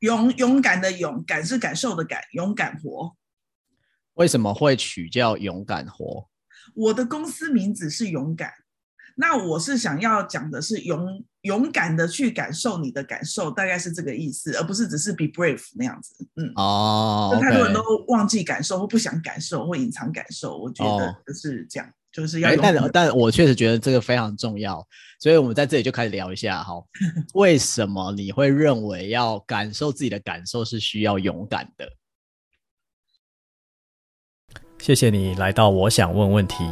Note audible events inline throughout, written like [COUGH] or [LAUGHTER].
勇勇敢的勇，感是感受的感，勇敢活。为什么会取叫勇敢活？我的公司名字是勇敢，那我是想要讲的是勇勇敢的去感受你的感受，大概是这个意思，而不是只是 be brave 那样子。嗯，哦，太多人都忘记感受或不想感受或隐藏感受，我觉得就是这样，哦、就是要。但但我确实觉得这个非常重要，所以我们在这里就开始聊一下哈，[LAUGHS] 为什么你会认为要感受自己的感受是需要勇敢的？谢谢你来到我想问问题。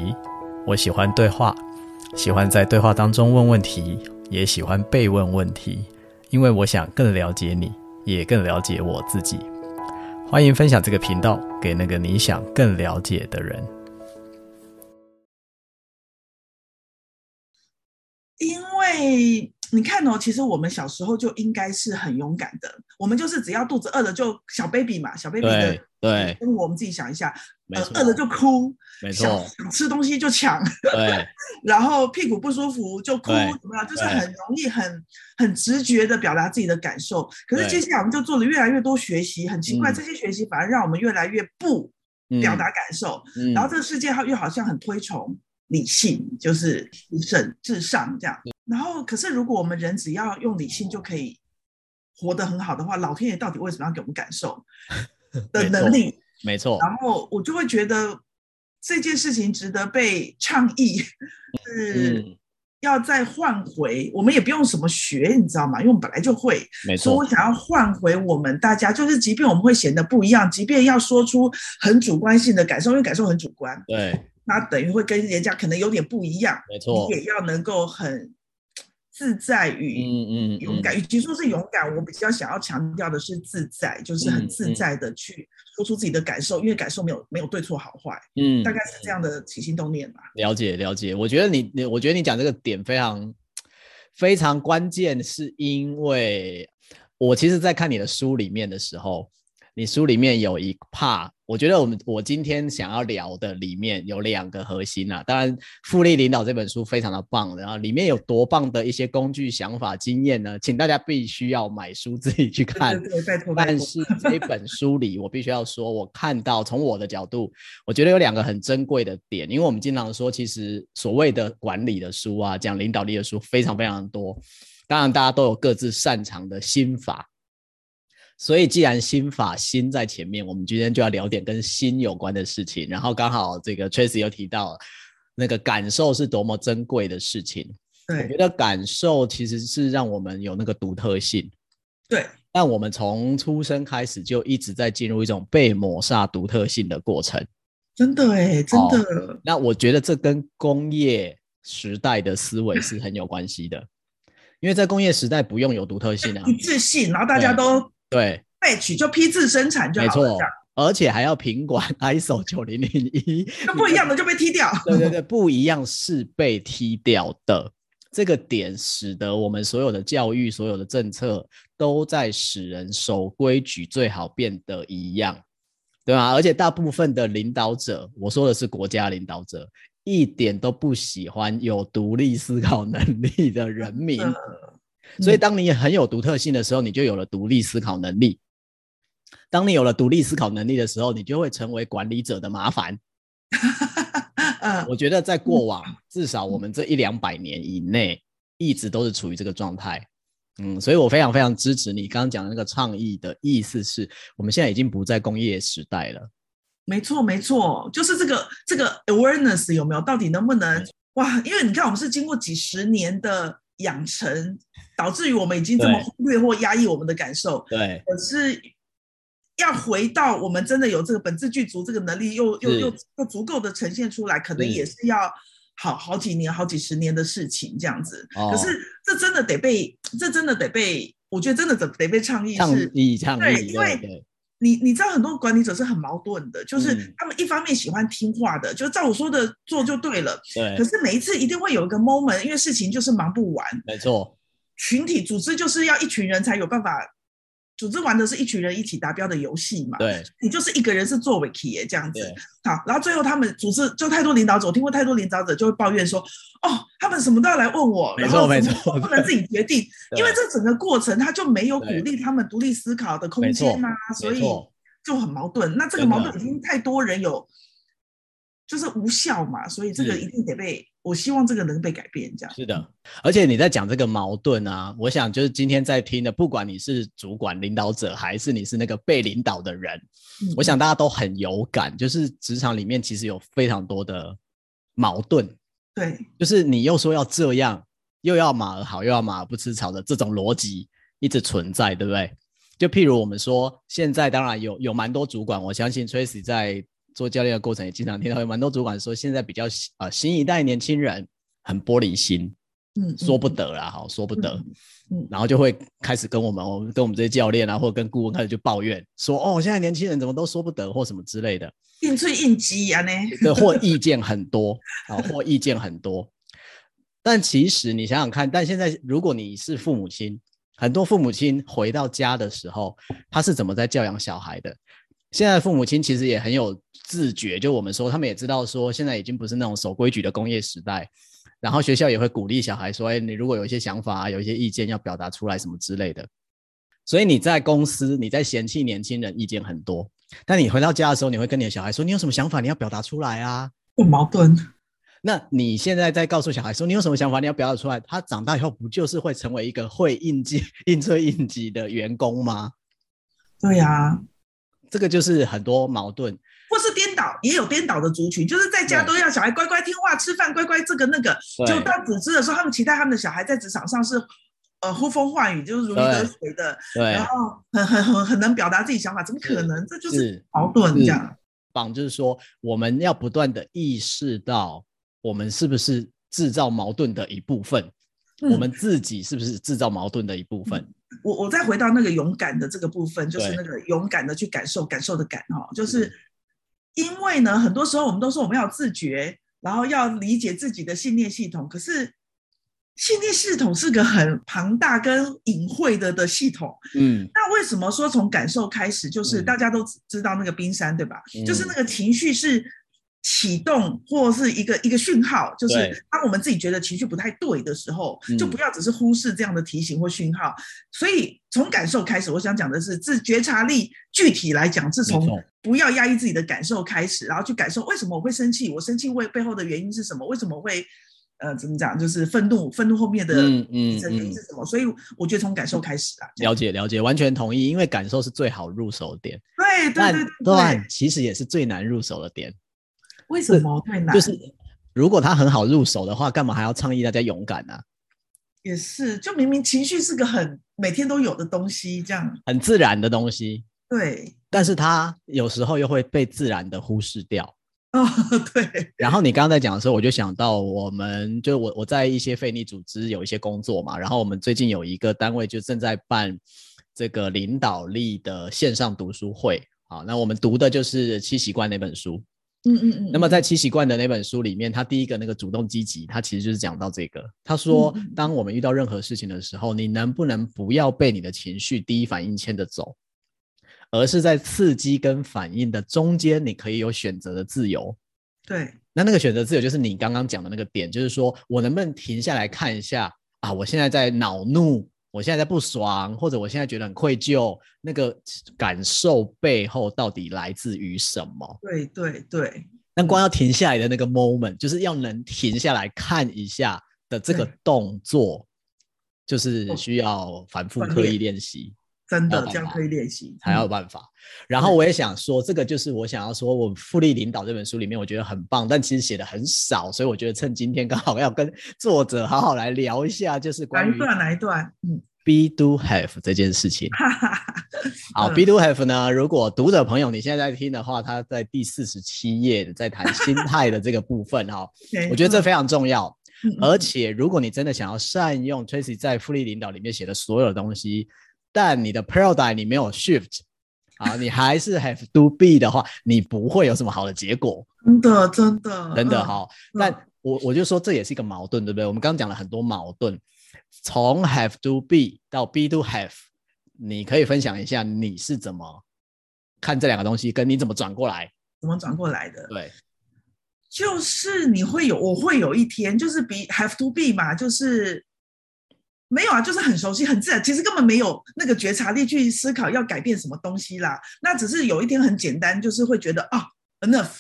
我喜欢对话，喜欢在对话当中问问题，也喜欢被问问题，因为我想更了解你，也更了解我自己。欢迎分享这个频道给那个你想更了解的人。因为。你看哦，其实我们小时候就应该是很勇敢的。我们就是只要肚子饿了就小 baby 嘛，小 baby 的。对。跟我们自己想一下，呃，饿了就哭，没错。想吃东西就抢，对。[LAUGHS] 然后屁股不舒服就哭，怎么样？就是很容易很很直觉的表达自己的感受。可是接下来我们就做了越来越多学习，很奇怪，这些学习反而让我们越来越不表达感受。嗯。然后这个世界又好像很推崇理性，就是至圣至上这样。然后，可是如果我们人只要用理性就可以活得很好的话，老天爷到底为什么要给我们感受 [LAUGHS] 的能力？没错。然后我就会觉得这件事情值得被倡议，[LAUGHS] 是要再换回。我们也不用什么学，你知道吗？因为我们本来就会。没错。所以我想要换回我们大家，就是即便我们会显得不一样，即便要说出很主观性的感受，因为感受很主观。对。那等于会跟人家可能有点不一样。没错。你也要能够很。自在与嗯嗯勇敢，与其说是勇敢，我比较想要强调的是自在，就是很自在的去说出自己的感受，因为感受没有没有对错好坏，嗯，大概是这样的起心动念吧。了解了解，我觉得你你，我觉得你讲这个点非常非常关键，是因为我其实，在看你的书里面的时候，你书里面有一 part。我觉得我们我今天想要聊的里面有两个核心啊，当然《复利领导》这本书非常的棒，然后里面有多棒的一些工具、想法、经验呢，请大家必须要买书自己去看。对对对，拜托。但是这本书里，我必须要说，我看到从我的角度，我觉得有两个很珍贵的点，因为我们经常说，其实所谓的管理的书啊，讲领导力的书非常非常多，当然大家都有各自擅长的心法。所以，既然心法心在前面，我们今天就要聊点跟心有关的事情。然后刚好这个 Tracy 又提到那个感受是多么珍贵的事情。对，我觉得感受其实是让我们有那个独特性。对，但我们从出生开始就一直在进入一种被抹杀独特性的过程。真的哎，真的。哦，那我觉得这跟工业时代的思维是很有关系的，因为在工业时代不用有独特性啊，[LAUGHS] 一致性，然后大家都。对，batch 就批次生产就好了，没错，而且还要品管 [LAUGHS] ISO 九零零一，那不一样的就被踢掉。[LAUGHS] 对对对，不一样是被踢掉的。这个点使得我们所有的教育、所有的政策都在使人守规矩，最好变得一样，对吧？而且大部分的领导者，我说的是国家领导者，一点都不喜欢有独立思考能力的人民。嗯所以，当你很有独特性的时候，你就有了独立思考能力。当你有了独立思考能力的时候，你就会成为管理者的麻烦。[LAUGHS] 我觉得在过往至少我们这一两百年以内，一直都是处于这个状态。嗯，所以我非常非常支持你刚刚讲的那个倡议的意思是，我们现在已经不在工业时代了。没错，没错，就是这个这个 awareness 有没有？到底能不能哇？因为你看，我们是经过几十年的。养成导致于我们已经这么忽略或压抑我们的感受，对。可是要回到我们真的有这个本质具足这个能力，又又又又足够的呈现出来，可能也是要好好几年、好几十年的事情这样子。哦、可是这真的得被，这真的得被，我觉得真的得得被倡议是，倡议倡议，对，因为。你你知道很多管理者是很矛盾的，就是他们一方面喜欢听话的，嗯、就照我说的做就对了。对。可是每一次一定会有一个 moment，因为事情就是忙不完。没错。群体组织就是要一群人才有办法组织玩的是一群人一起达标的游戏嘛，对，你就是一个人是做尾期耶这样子，好，然后最后他们组织就太多领导者，我听过太多领导者就会抱怨说，哦，他们什么都要来问我，没错没错，不能自己决定，因为这整个过程他就没有鼓励他们独立思考的空间啊，所以就很矛盾。那这个矛盾已经太多人有，就是无效嘛，所以这个一定得被。我希望这个能被改变，这样是的。而且你在讲这个矛盾啊，我想就是今天在听的，不管你是主管、领导者，还是你是那个被领导的人，嗯、我想大家都很有感。就是职场里面其实有非常多的矛盾，对，就是你又说要这样，又要马儿好，又要马儿不吃草的这种逻辑一直存在，对不对？就譬如我们说，现在当然有有蛮多主管，我相信 Tracy 在。做教练的过程也经常听到有蛮多主管说，现在比较啊新一代年轻人很玻璃心，嗯，说不得啦，哈，说不得，嗯，然后就会开始跟我们，我们跟我们这些教练啊，或者跟顾问开始就抱怨，说哦，现在年轻人怎么都说不得或什么之类的，应催应激啊呢，对，或意见很多 [LAUGHS] 啊，或意见很多，但其实你想想看，但现在如果你是父母亲，很多父母亲回到家的时候，他是怎么在教养小孩的？现在父母亲其实也很有自觉，就我们说，他们也知道说，现在已经不是那种守规矩的工业时代，然后学校也会鼓励小孩说，哎，你如果有一些想法啊，有一些意见要表达出来什么之类的。所以你在公司，你在嫌弃年轻人意见很多，但你回到家的时候，你会跟你的小孩说，你有什么想法，你要表达出来啊。不矛盾。那你现在在告诉小孩说，你有什么想法，你要表达出来，他长大以后不就是会成为一个会应急、[LAUGHS] 应催应急的员工吗？对呀、啊。这个就是很多矛盾，或是颠倒，也有颠倒的族群，就是在家都要小孩乖乖听话、吃饭乖乖，这个那个，就到组织的时候，他们期待他们的小孩在职场上是呃呼风唤雨，就是如鱼得水的，对，然后很很很很能表达自己想法，怎么可能？这就是矛盾这样。榜，就是说我们要不断的意识到，我们是不是制造矛盾的一部分，嗯，我们自己是不是制造矛盾的一部分。嗯我我再回到那个勇敢的这个部分，就是那个勇敢的去感受感受的感哈，就是因为呢，很多时候我们都说我们要自觉，然后要理解自己的信念系统，可是信念系统是个很庞大跟隐晦的的系统，嗯，那为什么说从感受开始，就是大家都知道那个冰山对吧？就是那个情绪是。启动或是一个一个讯号，就是当我们自己觉得情绪不太对的时候，就不要只是忽视这样的提醒或讯号。所以从感受开始，我想讲的是自觉察力。具体来讲，是从不要压抑自己的感受开始，然后去感受为什么我会生气，我生气为背后的原因是什么？为什么会呃怎么讲？就是愤怒，愤怒后面的嗯嗯原因是什么？所以我觉得从感受开始啊，了解了解，完全同意，因为感受是最好入手的点。对对对对，对，其实也是最难入手的点。为什么太难？就是如果他很好入手的话，干嘛还要倡议大家勇敢呢、啊？也是，就明明情绪是个很每天都有的东西，这样很自然的东西。对，但是他有时候又会被自然的忽视掉。哦，[LAUGHS] 对。然后你刚刚在讲的时候，我就想到，我们就我我在一些非利组织有一些工作嘛，然后我们最近有一个单位就正在办这个领导力的线上读书会。好，那我们读的就是《七习惯》那本书。嗯嗯嗯，那么在七习惯的那本书里面，他第一个那个主动积极，他其实就是讲到这个。他说，当我们遇到任何事情的时候，你能不能不要被你的情绪第一反应牵着走，而是在刺激跟反应的中间，你可以有选择的自由。对，那那个选择自由就是你刚刚讲的那个点，就是说我能不能停下来看一下啊，我现在在恼怒。我现在在不爽，或者我现在觉得很愧疚，那个感受背后到底来自于什么？对对对。那光要停下来的那个 moment，就是要能停下来看一下的这个动作，就是需要反复刻意练习。真的这样可以练习，才有办法。然后我也想说，这个就是我想要说，我《复利领导》这本书里面，我觉得很棒，但其实写的很少，所以我觉得趁今天刚好要跟作者好好来聊一下，就是关于哪一段哪一段，嗯，Be Do Have 这件事情。好，Be Do Have 呢，如果读者朋友你现在在听的话，他在第四十七页在谈 [LAUGHS] 心态的这个部分哈，[LAUGHS] 我觉得这非常重要。而且如果你真的想要善用 Tracy 在《复利领导》里面写的所有的东西。但你的 paradigm 你没有 shift 啊，[LAUGHS] 你还是 have to be 的话，你不会有什么好的结果。真的，真的，真的哈。但我我就说这也是一个矛盾，对不对？我们刚刚讲了很多矛盾，从 have to be 到 be to have，你可以分享一下你是怎么看这两个东西，跟你怎么转过来，怎么转过来的？对，就是你会有，我会有一天，就是 be have to be 嘛，就是没有啊，就是很熟悉、很自然，其实根本没有那个觉察力去思考要改变什么东西啦。那只是有一天很简单，就是会觉得啊，enough。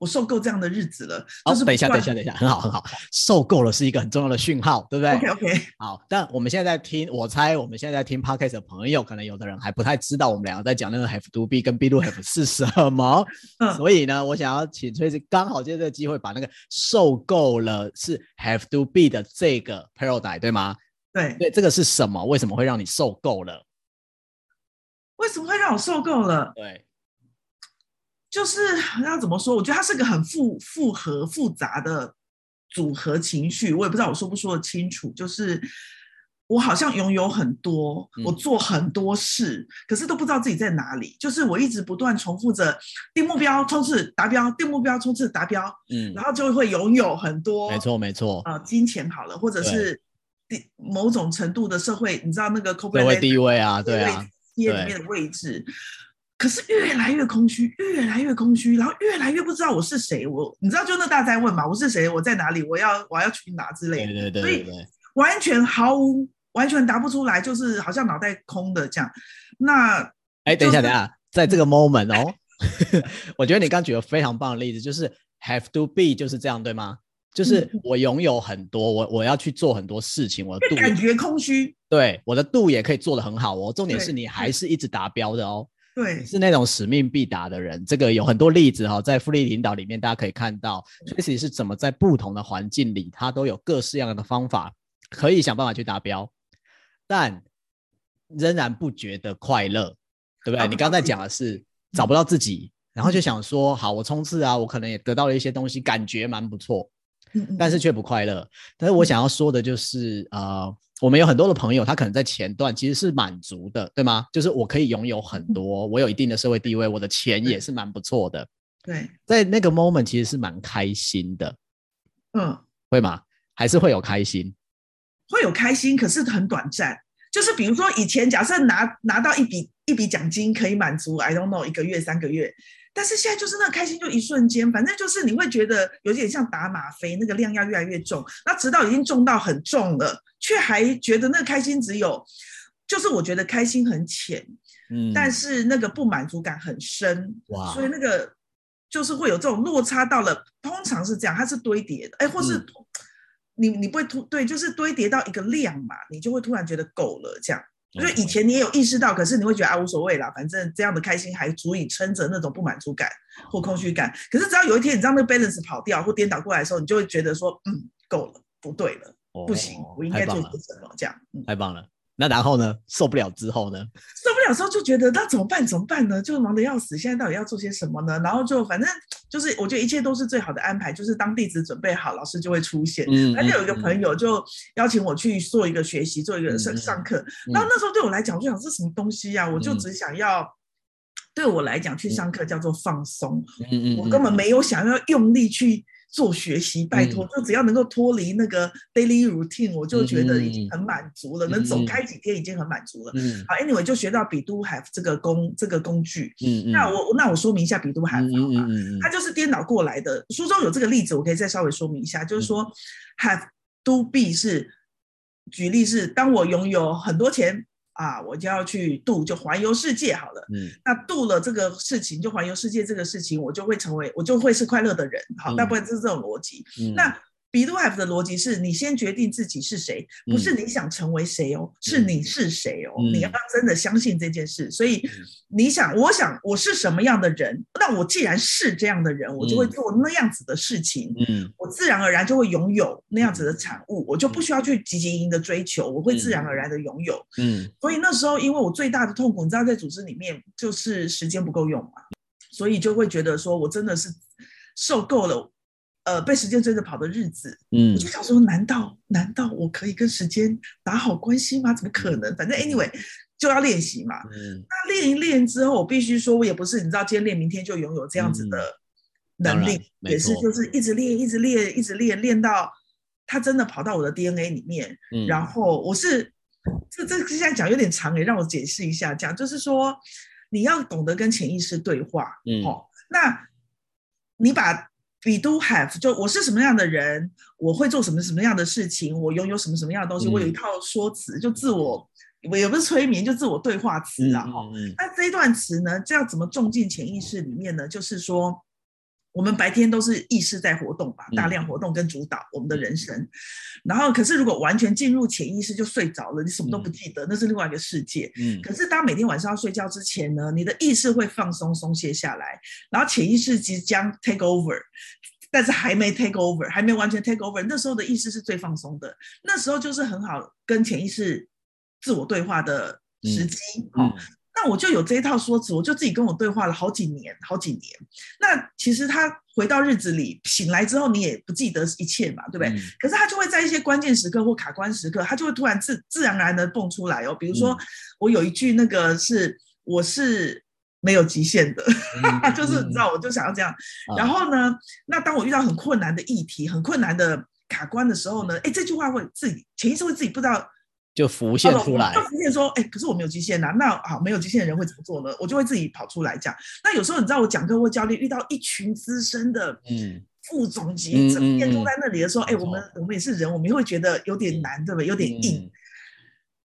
我受够这样的日子了。好，等一下，等一下，等一下，很好，很好。受够了是一个很重要的讯号，对不对？OK，OK。好，但我们现在在听，我猜我们现在在听 Podcast 的朋友，可能有的人还不太知道我们两个在讲那个 have to be 跟 be do have 是什么。嗯。所以呢，我想要请 Tracy 刚好借这个机会把那个受够了是 have to be 的这个 paradigm 对吗？对。对，这个是什么？为什么会让你受够了？为什么会让我受够了？对。就是要怎么说？我觉得它是个很复复合复杂的组合情绪，我也不知道我说不说得清楚。就是我好像拥有很多，我做很多事，嗯，可是都不知道自己在哪里。就是我一直不断重复着定目标冲刺达标，定目标冲刺达标，嗯，然后就会拥有很多，没错没错，呃，金钱好了，或者是某种程度的社会，你知道那个社会地位啊，对啊，企业里面的位置。可是越来越空虚，越来越空虚，然后越来越不知道我是谁。我你知道，就那大哉问嘛，我是谁？我在哪里？我要我要去哪之类的。对对对，对，对，对，所以完全毫无，完全答不出来，就是好像脑袋空的这样。那哎、就是，等一下，等一下，在这个 moment 哦，[LAUGHS] 我觉得你刚举了非常棒的例子，就是 have to be 就是这样，对吗？就是我拥有很多，我我要去做很多事情，我的度感觉空虚。对，我的度也可以做得很好哦。重点是你还是一直达标的哦。对，是那种使命必达的人。这个有很多例子哈、哦，在复利领导里面，大家可以看到，Tracy 是怎么在不同的环境里，他都有各式样的方法，可以想办法去达标，但仍然不觉得快乐，对不对？你刚才讲的是找不到自己，然后就想说，好，我冲刺啊，我可能也得到了一些东西，感觉蛮不错，但是却不快乐。但是我想要说的就是，呃。我们有很多的朋友，他可能在前段其实是满足的，对吗？就是我可以拥有很多，我有一定的社会地位，我的钱也是蛮不错的。对，在那个 moment 其实是蛮开心的。嗯，会吗？还是会有开心？会有开心，可是很短暂。就是比如说以前，假设拿拿到一笔一笔奖金可以满足，I don't know，一个月三个月。但是现在就是那个开心，就一瞬间，反正就是你会觉得有点像打吗啡，那个量要越来越重，那直到已经重到很重了，却还觉得那个开心只有，就是我觉得开心很浅，嗯，但是那个不满足感很深，哇，所以那个就是会有这种落差到了，通常是这样，它是堆叠的，哎，或是你你不会突对，就是堆叠到一个量嘛，你就会突然觉得够了这样。因为以前你也有意识到，可是你会觉得啊无所谓啦，反正这样的开心还足以撑着那种不满足感或空虚感。可是只要有一天你知道那个 balance 跑掉或颠倒过来的时候，你就会觉得说，嗯，够了，不对了，不行，我应该做些什么？这样，太棒了。那然后呢？受不了之后呢？受不了之后就觉得那怎么办？怎么办呢？就忙得要死。现在到底要做些什么呢？然后就反正就是，我觉得一切都是最好的安排。就是当弟子准备好，老师就会出现。嗯，而且有一个朋友就邀请我去做一个学习，做一个上上课。然后那时候对我来讲，我就想这是什么东西呀、啊？我就只想要，对我来讲去上课叫做放松。嗯嗯，我根本没有想要用力去。做学习，拜托，就只要能够脱离那个 daily routine，我就觉得已经很满足了。嗯、能走开几天已经很满足了。嗯、好，anyway，就学到 be do have 这个工这个工具。嗯嗯。那我那我说明一下 be do have 好吗？嗯嗯，它就是颠倒过来的。书中有这个例子，我可以再稍微说明一下，就是说、嗯、have do be 是举例是，当我拥有很多钱。啊，我就要去度，就环游世界好了。嗯，那度了这个事情，就环游世界这个事情，我就会成为，我就会是快乐的人。好，大部分是这种逻辑。嗯，那。Be do have 的逻辑是你先决定自己是谁，不是你想成为谁哦，嗯、是你是谁哦、嗯。你要真的相信这件事，所以你想，我想我是什么样的人，那我既然是这样的人，我就会做那样子的事情，嗯，我自然而然就会拥有那样子的产物，我就不需要去汲汲营营的追求，我会自然而然的拥有，嗯。所以那时候，因为我最大的痛苦，你知道，在组织里面就是时间不够用嘛，所以就会觉得说我真的是受够了。呃，被时间追着跑的日子，嗯，我就想说，难道难道我可以跟时间打好关系吗？怎么可能？反正 anyway 就要练习嘛。嗯，那练一练之后，我必须说，我也不是你知道，今天练，明天就拥有这样子的能力，嗯、也是就是一直练，一直练，一直练，练到他真的跑到我的 DNA 里面。嗯，然后我是这这现在讲有点长诶，让我解释一下。讲就是说，你要懂得跟潜意识对话。嗯，哦，那你把 be do have 就我是什么样的人，我会做什么什么样的事情，我拥有什么什么样的东西，嗯、我有一套说辞，就自我，我也不是催眠，就自我对话词啊。哈、嗯，嗯、那这一段词呢，这样怎么种进潜意识里面呢？就是说。我们白天都是意识在活动吧，大量活动跟主导我们的人生。嗯、然后，可是如果完全进入潜意识就睡着了，你什么都不记得，嗯、那是另外一个世界。嗯。可是当每天晚上要睡觉之前呢，你的意识会放松松懈下来，然后潜意识即将 take over，但是还没 take over，还没完全 take over。那时候的意识是最放松的，那时候就是很好跟潜意识自我对话的时机。嗯。嗯那我就有这一套说辞，我就自己跟我对话了好几年，好几年。那其实他回到日子里醒来之后，你也不记得一切嘛，对不对？嗯、可是他就会在一些关键时刻或卡关时刻，他就会突然自自然而然的蹦出来哦。比如说，我有一句那个是我是没有极限的，嗯、[LAUGHS] 就是你知道，我就想要这样。嗯、然后呢，那当我遇到很困难的议题、很困难的卡关的时候呢，哎，这句话会自己潜意识会自己不知道。就浮现出来，就浮现说，哎、欸，可是我没有极限呐、啊。那好，没有极限的人会怎么做呢？我就会自己跑出来讲。那有时候你知道，我讲课或教练遇到一群资深的嗯副总级，整天都在那里的时候，哎、我们我们也是人，我们也会觉得有点难，对不对？有点硬。嗯、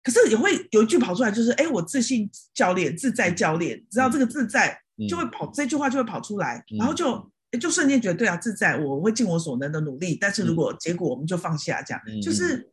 可是也会有一句跑出来，就是，哎、欸，我自信教练，自在教练，只要这个自在就会跑，嗯、这句话就会跑出来，然后就、欸、就瞬间觉得，对啊，自在，我会尽我所能的努力。但是如果结果我们就放下，这样、嗯、就是。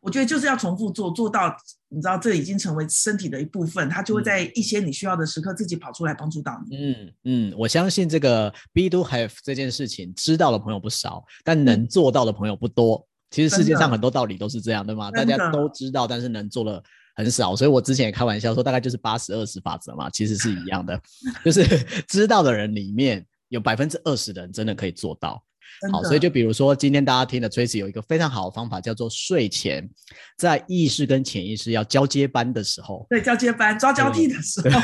我觉得就是要重复做，做到你知道这已经成为身体的一部分，它就会在一些你需要的时刻自己跑出来帮助到你。嗯嗯，我相信这个 be do have 这件事情知道的朋友不少，但能做到的朋友不多。嗯、其实世界上很多道理都是这样，对吗？大家都知道，但是能做的很少。所以我之前也开玩笑说，大概就是八十二十法则嘛，其实是一样的，就是 [LAUGHS] 知道的人里面有百分之二十的人真的可以做到。好，所以就比如说，今天大家听的 Tracy 有一个非常好的方法，叫做睡前在意识跟潜意识要交接班的时候，对，交接班抓交替的时候，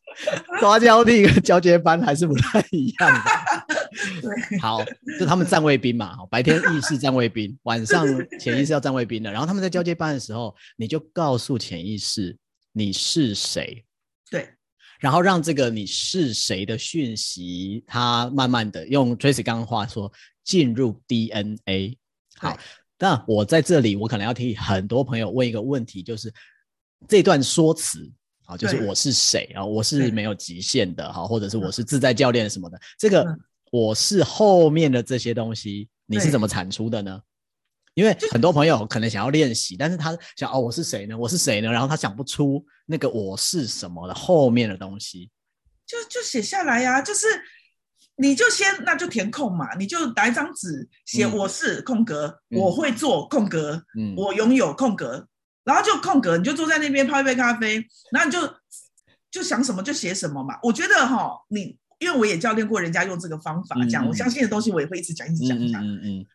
[LAUGHS] 抓交替跟交接班还是不太一样的。[LAUGHS] 对，好，就他们站卫兵嘛，白天意识站卫兵，晚上潜意识要站卫兵的。然后他们在交接班的时候，你就告诉潜意识你是谁。对。然后让这个你是谁的讯息，它慢慢的用 Tracy 刚刚话说进入 DNA。好，那我在这里，我可能要替很多朋友问一个问题，就是这段说辞啊，就是我是谁啊，我是没有极限的哈，或者是我是自在教练什么的，这个我是后面的这些东西，你是怎么产出的呢？因为很多朋友可能想要练习，但是他想哦，我是谁呢？我是谁呢？然后他想不出那个我是什么的后面的东西，就就写下来呀、啊。就是你就先那就填空嘛，你就拿一张纸写我是空格，嗯、我会做空格，嗯、我拥有空格，然后就空格，你就坐在那边泡一杯咖啡，然后你就就想什么就写什么嘛。我觉得哈，你因为我也教练过人家用这个方法讲，嗯、我相信的东西我也会一直讲，一直讲，讲。嗯嗯。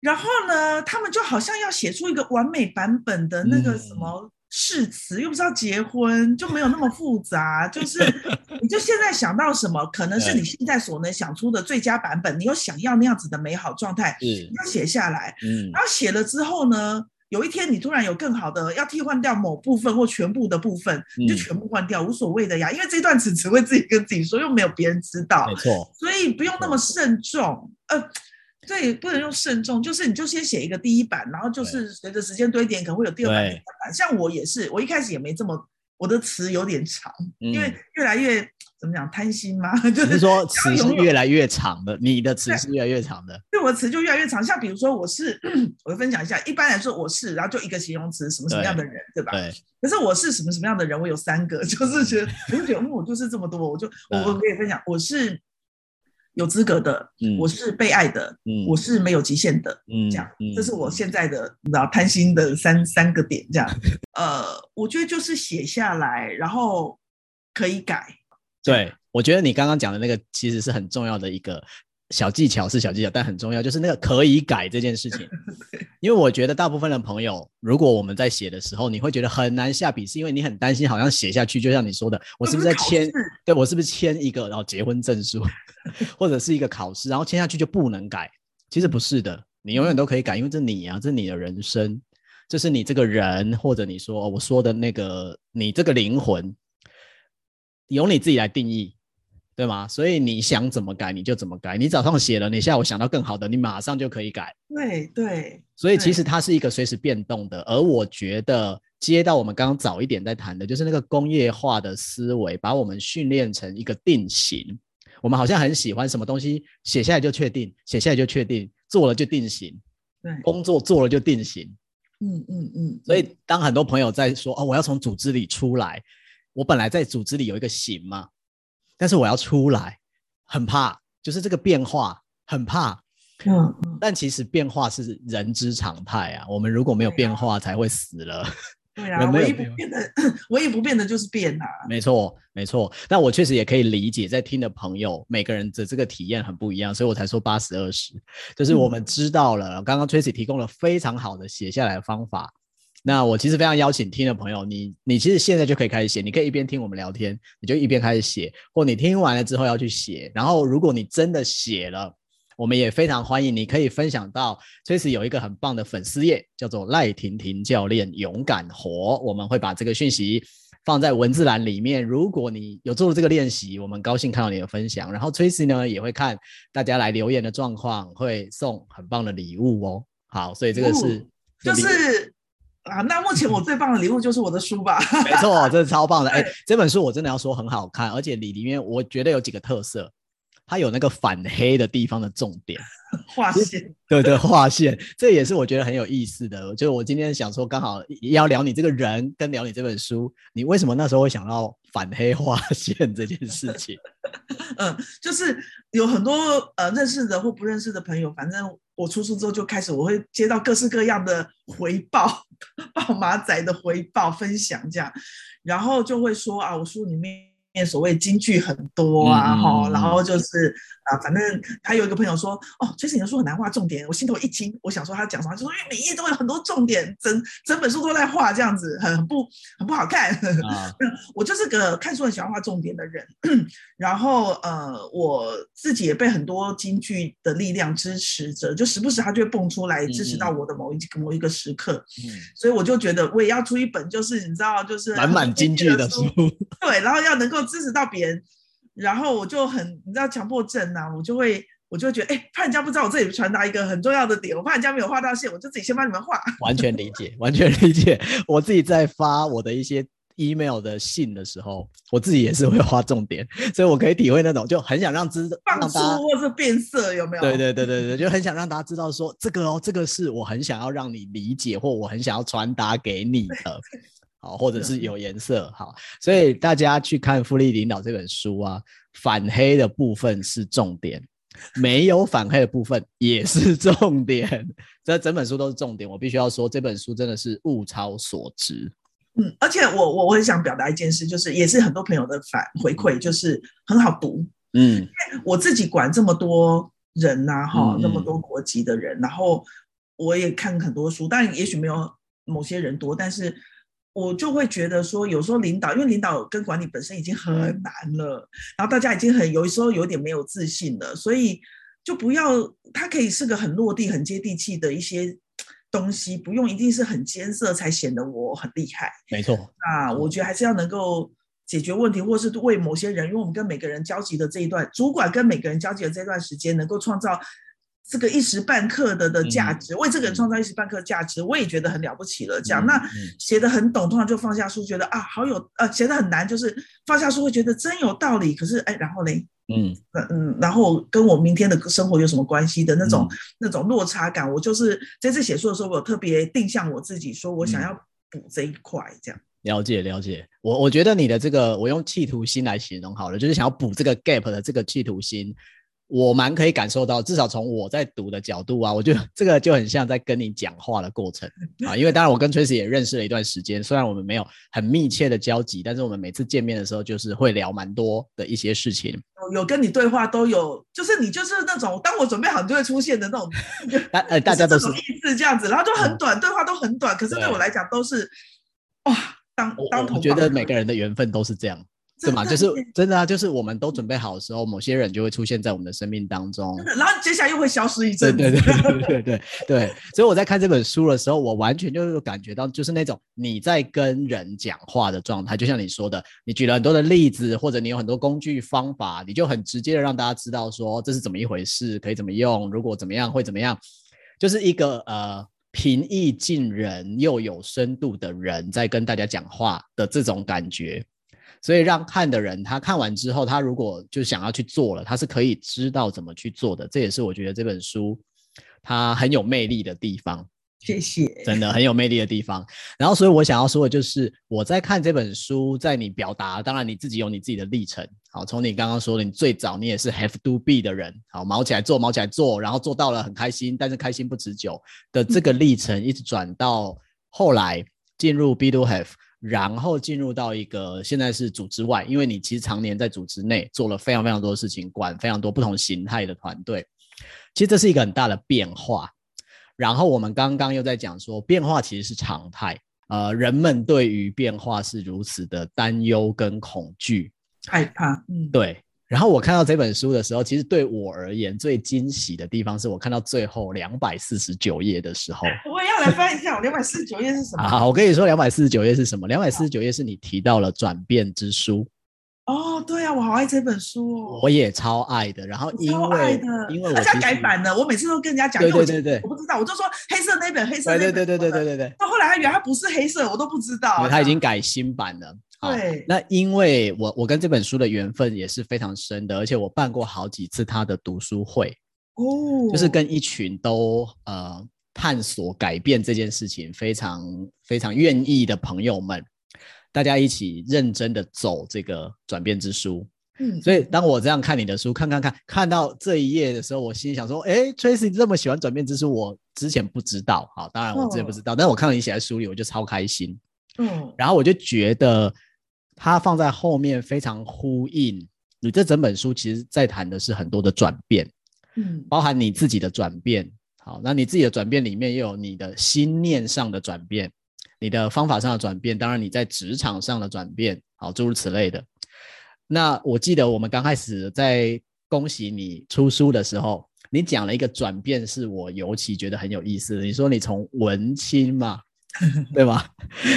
然后呢，他们就好像要写出一个完美版本的那个什么誓词，嗯、又不知道结婚，就没有那么复杂。就是 [LAUGHS] 你就现在想到什么，可能是你现在所能想出的最佳版本。你有想要那样子的美好状态，你要写下来。嗯、然后写了之后呢，有一天你突然有更好的，要替换掉某部分或全部的部分，你就全部换掉，无所谓的呀。因为这段词只会自己跟自己说，又没有别人知道。没错，所以不用那么慎重。呃。对，不能用慎重，就是你就先写一个第一版，然后就是随着时间堆叠，可能会有第二版、第三版。像我也是，我一开始也没这么，我的词有点长，嗯、因为越来越怎么讲贪心嘛，[LAUGHS] 就是说词是越来越长的，你的词是越来越长的，对，我的词就越来越长。像比如说我是，[CLEARS THROAT] 我会分享一下，一般来说我是，然后就一个形容词，什么什么样的人，对，对吧？对。可是我是什么什么样的人，我有三个，[LAUGHS] 就是觉得，我就觉得，嗯，我就是这么多，我就我我可以分享，我是。有资格的，嗯、我是被爱的，嗯、我是没有极限的，嗯、这样，嗯、这是我现在的，你知道贪心的三三个点，这样，呃，我觉得就是写下来，然后可以改。对，我觉得你刚刚讲的那个其实是很重要的一个。小技巧是小技巧，但很重要，就是那个可以改这件事情。[LAUGHS] 因为我觉得大部分的朋友，如果我们在写的时候，你会觉得很难下笔，是因为你很担心，好像写下去，就像你说的，我是不是在签？对，我是不是签一个然后结婚证书，[LAUGHS] 或者是一个考试，然后签下去就不能改？其实不是的，你永远都可以改，因为这你啊，这是你的人生，这是你这个人，或者你说我说的那个你这个灵魂，由你自己来定义，对吗？所以你想怎么改你就怎么改。你早上写了，你下午想到更好的，你马上就可以改。对对。所以其实它是一个随时变动的。而我觉得接到我们刚刚早一点在谈的，就是那个工业化的思维，把我们训练成一个定型。我们好像很喜欢什么东西写下来就确定，写下来就确定，做了就定型。对，工作做了就定型。嗯嗯嗯。所以当很多朋友在说哦，我要从组织里出来，我本来在组织里有一个型嘛，但是我要出来，很怕，就是这个变化很怕。嗯。但其实变化是人之常态啊，我们如果没有变化，才会死了。[LAUGHS] 对啊，唯一不变的，唯一不变的就是变呐、啊。没错，没错。但我确实也可以理解，在听的朋友，每个人的这个体验很不一样，所以我才说八十二十。就是我们知道了，刚刚 Tracy 提供了非常好的写下来的方法。那我其实非常邀请听的朋友，你你其实现在就可以开始写，你可以一边听我们聊天，你就一边开始写，或你听完了之后要去写。然后如果你真的写了，我们也非常欢迎你可以分享到，Tracy 有一个很棒的粉丝页，叫做赖婷婷教练勇敢活。我们会把这个讯息放在文字栏里面。如果你有做了这个练习，我们高兴看到你的分享。然后 Tracy 呢也会看大家来留言的状况，会送很棒的礼物哦。好，所以这个是、哦、就是啊，那目前我最棒的礼物就是我的书吧？[LAUGHS] 没错，这是超棒的。哎，这本书我真的要说很好看，而且里里面我觉得有几个特色。它有那个反黑的地方的重点，划线，对对，划线，这也是我觉得很有意思的。就是我今天想说，刚好要聊你这个人，跟聊你这本书，你为什么那时候会想到反黑划线 [LAUGHS] 这件事情？[LAUGHS] 嗯，就是有很多呃认识的或不认识的朋友，反正我出书之后就开始，我会接到各式各样的回报，[LAUGHS] 报马仔的回报分享这样，然后就会说啊，我书里面。所谓金句很多啊，哈、嗯，然后就是啊，反正还有一个朋友说，哦，其实你的书很难画重点，我心头一惊，我想说他讲什么，就说因为每一页都有很多重点，整整本书都在画这样子，很不很不好看。啊、[LAUGHS] 我就是个看书很喜欢画重点的人，然后呃，我自己也被很多金句的力量支持着，就时不时他就会蹦出来支持到我的某一、嗯、某一个时刻，嗯，所以我就觉得我也要出一本，就是你知道，就是满满金句的书，[LAUGHS] 对，然后要能够。支持到别人，然后我就很，你知道强迫症呐、啊，我就会，我就会觉得，哎，怕人家不知道我这里传达一个很重要的点，我怕人家没有画到线，我就自己先帮你们画。完全理解，完全理解。我自己在发我的一些 email 的信的时候，我自己也是会画重点，所以我可以体会那种就很想让知放出或是变色有没有？对对对对对，就很想让大家知道说这个哦，这个是我很想要让你理解或我很想要传达给你的。好，或者是有颜色，好，所以大家去看《复利领导》这本书啊，反黑的部分是重点，没有反黑的部分也是重点，这整本书都是重点。我必须要说，这本书真的是物超所值。嗯，而且我我我很想表达一件事，就是也是很多朋友的反回馈，就是很好读。嗯，因为我自己管这么多人呐、啊，哈、嗯，那么多国籍的人，然后我也看很多书，但也许没有某些人多，但是。我就会觉得说，有时候领导，因为领导跟管理本身已经很难了，然后大家已经很有时候有点没有自信了，所以就不要，它可以是个很落地、很接地气的一些东西，不用一定是很艰涩才显得我很厉害。没错，啊，我觉得还是要能够解决问题，或是为某些人，因为我们跟每个人交集的这一段，主管跟每个人交集的这段时间，能够创造。这个一时半刻的的价值，嗯、为这个人创造一时半刻的价值，我也觉得很了不起了。这样，嗯、那写得很懂，通常就放下书，觉得啊，好有呃，写得很难，就是放下书会觉得真有道理。可是哎，然后呢？嗯嗯，然后跟我明天的生活有什么关系的那种、嗯、那种落差感，我就是这次写书的时候，我特别定向我自己，说我想要补这一块，这样。了解了解，我我觉得你的这个，我用企图心来形容好了，就是想要补这个 gap 的这个企图心。我蛮可以感受到，至少从我在读的角度啊，我觉得这个就很像在跟你讲话的过程 [LAUGHS] 啊。因为当然我跟 Tracy 也认识了一段时间，虽然我们没有很密切的交集，但是我们每次见面的时候，就是会聊蛮多的一些事情。有跟你对话都有，就是你就是那种当我准备好你就会出现的那种。[LAUGHS] 大呃大家都是意思这样子，然后就很短，嗯、对话都很短，可是对我来讲都是哇，当当头。我觉得每个人的缘分都是这样。[LAUGHS] 对嘛？就是 [LAUGHS] 真的啊，就是我们都准备好的时候，某些人就会出现在我们的生命当中，然后接下来又会消失一阵。对对 [LAUGHS] 对对对对对。所以我在看这本书的时候，我完全就是感觉到，就是那种你在跟人讲话的状态，就像你说的，你举了很多的例子，或者你有很多工具方法，你就很直接的让大家知道说这是怎么一回事，可以怎么用，如果怎么样会怎么样，就是一个呃。平易近人又有深度的人在跟大家讲话的这种感觉，所以让看的人他看完之后，他如果就想要去做了，他是可以知道怎么去做的。这也是我觉得这本书它很有魅力的地方。谢谢，真的很有魅力的地方。然后，所以我想要说的就是，我在看这本书，在你表达，当然你自己有你自己的历程。好，从你刚刚说的，你最早你也是 have to be 的人，好，毛起来做，毛起来做，然后做到了很开心，但是开心不持久的这个历程，一直转到后来进入 be to have，然后进入到一个现在是组织外，因为你其实常年在组织内做了非常非常多的事情，管非常多不同形态的团队，其实这是一个很大的变化。然后我们刚刚又在讲说，变化其实是常态，呃，人们对于变化是如此的担忧跟恐惧、害怕，嗯，对。然后我看到这本书的时候，其实对我而言最惊喜的地方是我看到最后两百四十九页的时候，我也要来翻一下，两百四十九页是什么？好，我跟你说，两百四十九页是什么？两百四十九页是你提到了转变之书。哦，对啊，我好爱这本书哦，我也超爱的。然后因为因为我家改版了，我每次都跟人家讲，对对对对，我不知道，我就说黑色那本，黑色那本，对对对对对对对。到后来他原来他不是黑色，我都不知道，他已经改新版了。对，那因为我我跟这本书的缘分也是非常深的，而且我办过好几次他的读书会，哦，就是跟一。群都呃探索改变这件事情非常非常愿意的朋友们。大家一起认真的走这个转变之书，嗯，所以当我这样看你的书，看看看，看到这一页的时候，我心里想说，哎，Tracy 这么喜欢转变之书，我之前不知道，好，当然我之前不知道，哦、但是我看到你写在书里，我就超开心，嗯，然后我就觉得它放在后面非常呼应你这整本书，其实在谈的是很多的转变，嗯，包含你自己的转变，好，那你自己的转变里面也有你的心念上的转变。你的方法上的转变，当然你在职场上的转变，好，诸如此类的。那我记得我们刚开始在恭喜你出书的时候，你讲了一个转变，是我尤其觉得很有意思的。你说你从文青嘛，[LAUGHS] 对吧？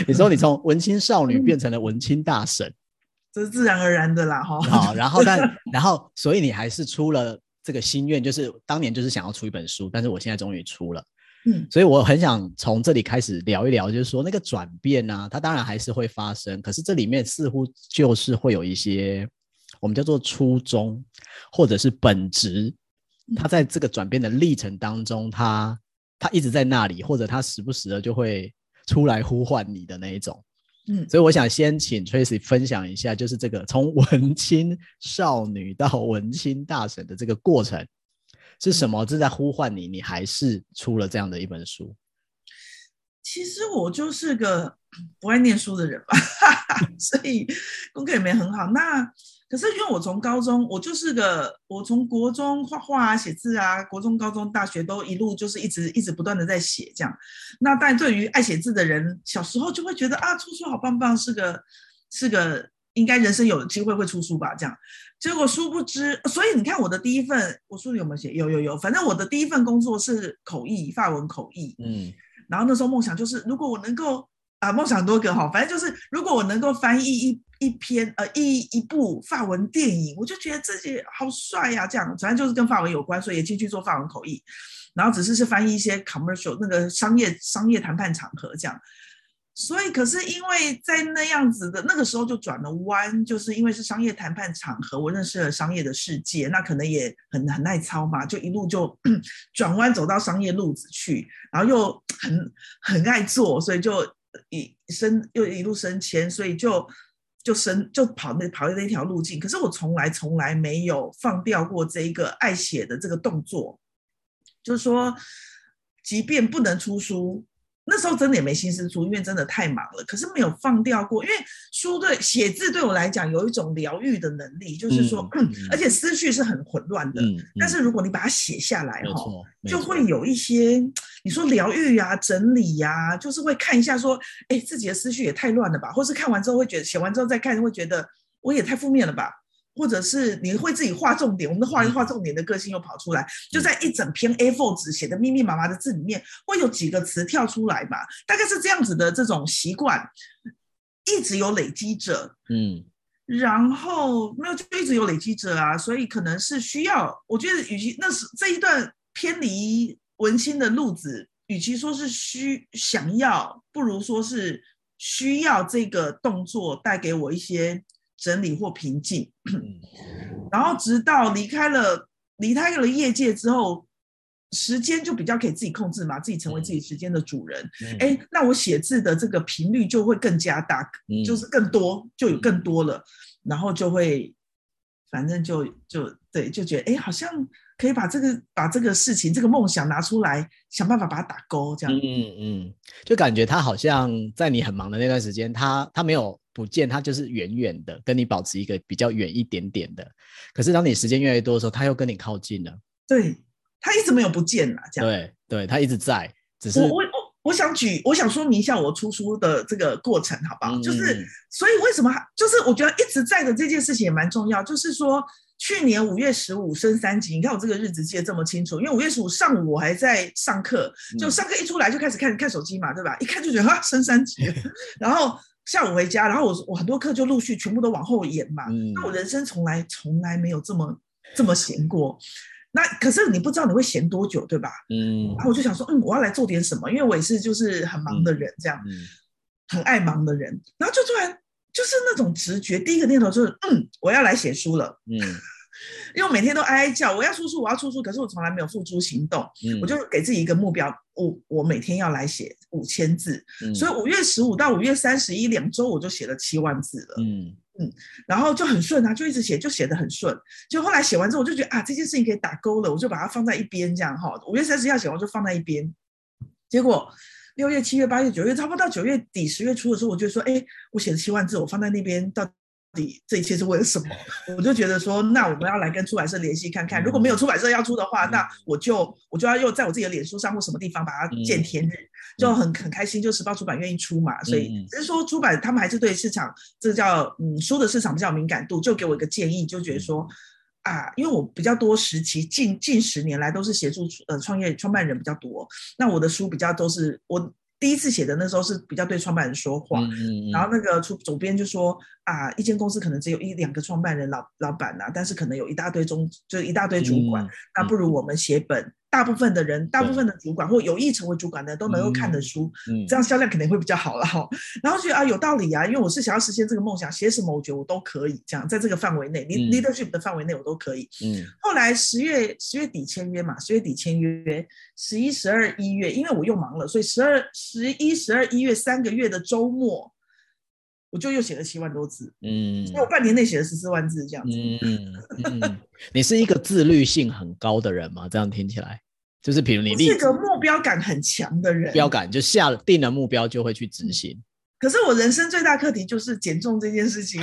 你说你从文青少女变成了文青大神，[LAUGHS] 这是自然而然的啦，哈。好，然后但 [LAUGHS] 然后，所以你还是出了这个心愿，就是当年就是想要出一本书，但是我现在终于出了。嗯，所以我很想从这里开始聊一聊，就是说那个转变呢、啊，它当然还是会发生，可是这里面似乎就是会有一些我们叫做初衷或者是本质，它在这个转变的历程当中，它它一直在那里，或者它时不时的就会出来呼唤你的那一种。嗯，所以我想先请 Tracy 分享一下，就是这个从文青少女到文青大神的这个过程。是什么正在呼唤你？你还是出了这样的一本书？其实我就是个不爱念书的人吧，[LAUGHS] 所以功课也没很好。那可是因为我从高中，我就是个我从国中画画啊、写字啊，国中、高中、大学都一路就是一直一直不断的在写这样。那但对于爱写字的人，小时候就会觉得啊，出书好棒棒，是个是个。应该人生有机会会出书吧？这样，结果殊不知，所以你看我的第一份，我书里有没有写？有有有，反正我的第一份工作是口译，法文口译。嗯，然后那时候梦想就是，如果我能够啊，梦想多个哈，反正就是，如果我能够翻译一一篇呃一一部法文电影，我就觉得自己好帅呀、啊。这样，反正就是跟法文有关，所以也进去做法文口译，然后只是是翻译一些 commercial 那个商业商业谈判场合这样。所以，可是因为在那样子的那个时候就转了弯，就是因为是商业谈判场合，我认识了商业的世界，那可能也很很耐操嘛，就一路就 [CLEARS THROAT] 转弯走到商业路子去，然后又很很爱做，所以就一升又一路升迁，所以就就升就跑那跑那条路径。可是我从来从来没有放掉过这一个爱写的这个动作，就是说，即便不能出书。那时候真的也没心思出，因为真的太忙了。可是没有放掉过，因为书对写字对我来讲有一种疗愈的能力，就是说，嗯、而且思绪是很混乱的。但是如果你把它写下来哈，就会有一些你说疗愈呀、整理呀、啊，就是会看一下说，哎，自己的思绪也太乱了吧？或是看完之后会觉得，写完之后再看会觉得，我也太负面了吧？或者是你会自己画重点，我们的画一画重点的个性又跑出来，就在一整篇 A4 纸写的密密麻麻的字里面，会有几个词跳出来嘛？大概是这样子的这种习惯，一直有累积着，嗯，然后没有就一直有累积着啊，所以可能是需要，我觉得与其那是这一段偏离文青的路子，与其说是需想要，不如说是需要这个动作带给我一些。整理或平静，[CLEARS THROAT] 然后直到离开了离开了业界之后，时间就比较可以自己控制嘛，自己成为自己时间的主人。哎、嗯，那我写字的这个频率就会更加大，嗯、就是更多，就有更多了，然后就会，反正就就对，就觉得哎，好像可以把这个把这个事情这个梦想拿出来，想办法把它打勾，这样。嗯嗯，就感觉他好像在你很忙的那段时间，他他没有。不见他就是远远的跟你保持一个比较远一点点的，可是当你时间越来越多的时候，他又跟你靠近了。对，他一直没有不见啊，这样。对对，他一直在，只是我我我我想举，我想说明一下我出书的这个过程，好不好？嗯、就是所以为什么就是我觉得一直在的这件事情也蛮重要，就是说去年五月十五升三级，你看我这个日子记得这么清楚，因为五月十五上午我还在上课，就上课一出来就开始看看手机嘛，对吧？一看就觉得啊升三级，[LAUGHS] 然后。下午回家，然后我我很多课就陆续全部都往后延嘛。嗯、那我人生从来从来没有这么这么闲过。那可是你不知道你会闲多久，对吧？嗯。然后我就想说，嗯，我要来做点什么，因为我也是就是很忙的人，这样，嗯、很爱忙的人。然后就突然就是那种直觉，第一个念头就是，嗯，我要来写书了。嗯。因为我每天都哀哀叫，我要出书，我要出书，可是我从来没有付诸行动。嗯、我就给自己一个目标，我我每天要来写五千字。嗯、所以五月十五到五月三十一两周，我就写了七万字了。嗯嗯，然后就很顺啊，就一直写，就写得很顺。就后来写完之后，我就觉得啊，这件事情可以打勾了，我就把它放在一边，这样哈。五月三十一号写完就放在一边。结果六月、七月、八月、九月，差不多到九月底、十月初的时候，我就说，哎，我写了七万字，我放在那边到。底这一切是为了什么？[LAUGHS] 我就觉得说，那我们要来跟出版社联系看看。如果没有出版社要出的话，那我就我就要又在我自己的脸书上或什么地方把它见天日，就很很开心。就时报出版愿意出嘛，所以只是说出版他们还是对市场这叫嗯书的市场比较敏感度，就给我一个建议，就觉得说啊，因为我比较多时期近近十年来都是协助呃创业创办人比较多，那我的书比较都是我。第一次写的那时候是比较对创办人说话，嗯嗯、然后那个出主编就说啊，一间公司可能只有一两个创办人老老板呐、啊，但是可能有一大堆中就一大堆主管，嗯、那不如我们写本。大部分的人，大部分的主管或有意成为主管的都能够看的书，嗯嗯、这样销量肯定会比较好了哈。然后觉得啊有道理啊，因为我是想要实现这个梦想，写什么我觉得我都可以，这样在这个范围内，leadership 的范围内我都可以。嗯。后来十月十月底签约嘛，十月底签约，十一、十二、一月，因为我又忙了，所以十二、十一、十二、一月三个月的周末，我就又写了七万多字。嗯。所以我半年内写了十四万字这样子。嗯。嗯你是一个自律性很高的人吗？这样听起来，就是比如你是个目标感很强的人，目标感就下定了目标就会去执行。可是我人生最大课题就是减重这件事情，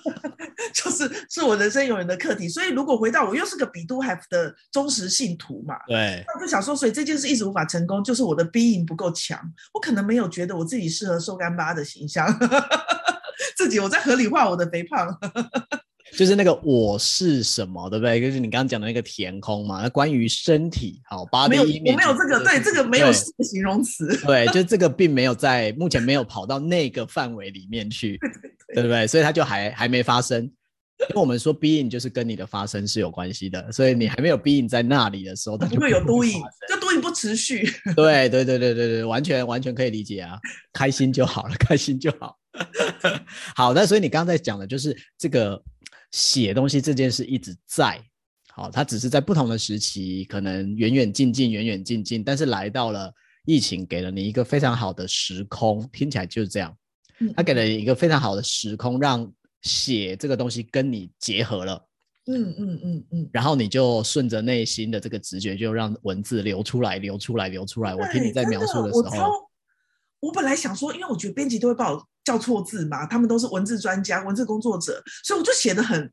[LAUGHS] 就是是我人生永远的课题。所以如果回到我又是个比都 have 的忠实信徒嘛，对，那我就想说，所以这件事一直无法成功，就是我的 being 不够强，我可能没有觉得我自己适合瘦干巴的形象，自己我在合理化我的肥胖。[LAUGHS] 就是那个我是什么，对不对？就是你刚刚讲的那个填空嘛。那关于身体，好，八没有，我没有这个，对，这个没有形容词。对，就这个并没有在目前没有跑到那个范围里面去，对，对，对，对不对？所以它就还还没发生。因为我们说 being 就是跟你的发生是有关系的，所以你还没有 being 在那里的时候，它就不会有 doing，这 doing 不持续。[LAUGHS] 对对对对对对，完全完全可以理解啊，开心就好了，开心就好。[LAUGHS] 好，那所以你刚刚在讲的就是这个。写东西这件事一直在，好，它只是在不同的时期，可能远远近近，远远近近，但是来到了疫情，给了你一个非常好的时空，听起来就是这样，它给了你一个非常好的时空，让写这个东西跟你结合了，嗯嗯嗯嗯，然后你就顺着内心的这个直觉，就让文字流出来，流出来，流出来。我听你在描述的时候，我，本来想说，因为我觉得编辑都会把我。叫错字嘛？他们都是文字专家、文字工作者，所以我就写的很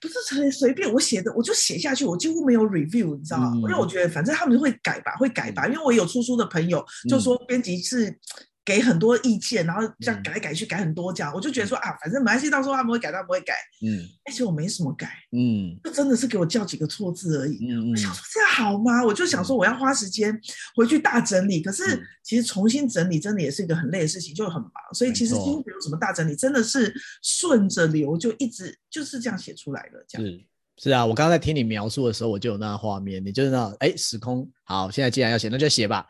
不是很随便。我写的我就写下去，我几乎没有 review，你知道吗？嗯、因为我觉得反正他们会改吧，会改吧。因为我有出书的朋友就说编辑是给很多意见，然后这样改来改去改很多这样，我就觉得说啊，反正没关系，到时候他们会改，他们不会改。嗯，而且我没什么改，嗯，就真的是给我叫几个错字而已。嗯，我想说这样好吗？我就想说我要花时间回去大整理，可是其实重新整理真的也是一个很累的事情，就很忙。所以其实今天没有什么大整理，真的是顺着流，就一直就是这样写出来的。这样是是啊，我刚刚在听你描述的时候，我就有那个画面，你就是那哎时空好，现在既然要写，那就写吧，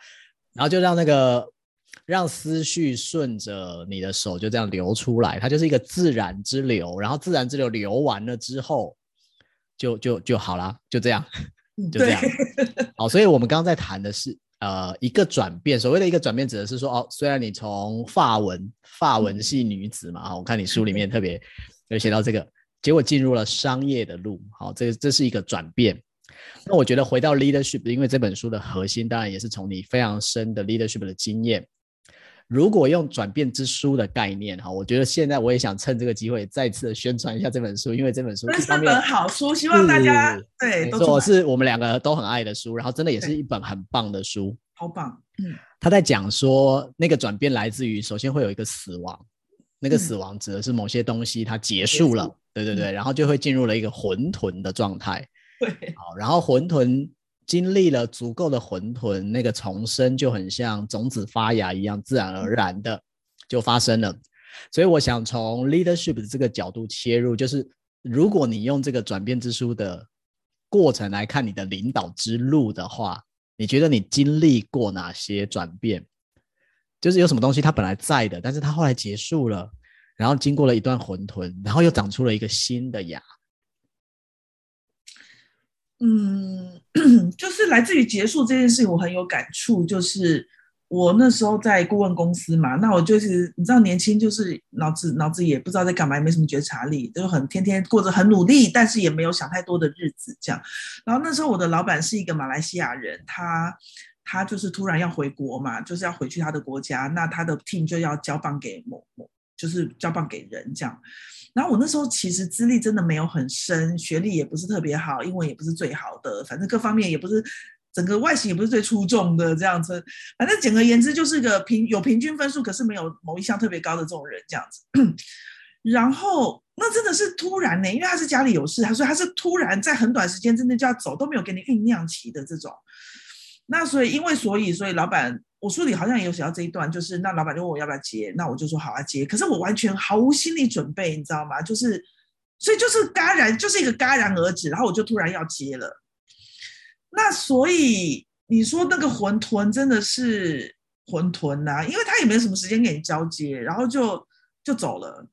然后就让那个。让思绪顺着你的手就这样流出来，它就是一个自然之流。然后自然之流流完了之后，就就就好了，就这样，[LAUGHS] 就这样。好，所以我们刚刚在谈的是呃一个转变。所谓的一个转变，指的是说哦，虽然你从法文法文系女子嘛，我看你书里面特别有写到这个，结果进入了商业的路。好，这这是一个转变。那我觉得回到 leadership，因为这本书的核心当然也是从你非常深的 leadership 的经验。如果用转变之书的概念哈，我觉得现在我也想趁这个机会再次的宣传一下这本书，因为这本书是本好书，希望大家是对，没错，是我们两个都很爱的书，然后真的也是一本很棒的书，好棒。嗯，他在讲说那个转变来自于，首先会有一个死亡，那个死亡指的是某些东西它结束了，嗯、对对对，然后就会进入了一个混沌的状态。对，好，然后混沌。经历了足够的混沌，那个重生就很像种子发芽一样，自然而然的就发生了。所以我想从 leadership 的这个角度切入，就是如果你用这个转变之书的过程来看你的领导之路的话，你觉得你经历过哪些转变？就是有什么东西它本来在的，但是它后来结束了，然后经过了一段混沌，然后又长出了一个新的芽。嗯，[CLEARS THROAT] 就是来自于结束这件事情，我很有感触。就是我那时候在顾问公司嘛，那我就是你知道，年轻就是脑子脑子也不知道在干嘛，也没什么觉察力，就很天天过着很努力，但是也没有想太多的日子这样。然后那时候我的老板是一个马来西亚人，他他就是突然要回国嘛，就是要回去他的国家，那他的 team 就要交棒给某某，就是交棒给人这样。然后我那时候其实资历真的没有很深，学历也不是特别好，英文也不是最好的，反正各方面也不是，整个外形也不是最出众的这样子。反正简而言之就是个平有平均分数，可是没有某一项特别高的这种人这样子。[COUGHS] 然后那真的是突然呢，因为他是家里有事，他说他是突然在很短时间之内就要走，都没有给你酝酿期的这种。那所以因为所以所以老板。我书里好像也有写到这一段，就是那老板就问我要不要接，那我就说好啊接。可是我完全毫无心理准备，你知道吗？就是，所以就是戛然，就是一个戛然而止，然后我就突然要接了。那所以你说那个馄饨真的是馄饨呐，因为他也没什么时间给你交接，然后就就走了，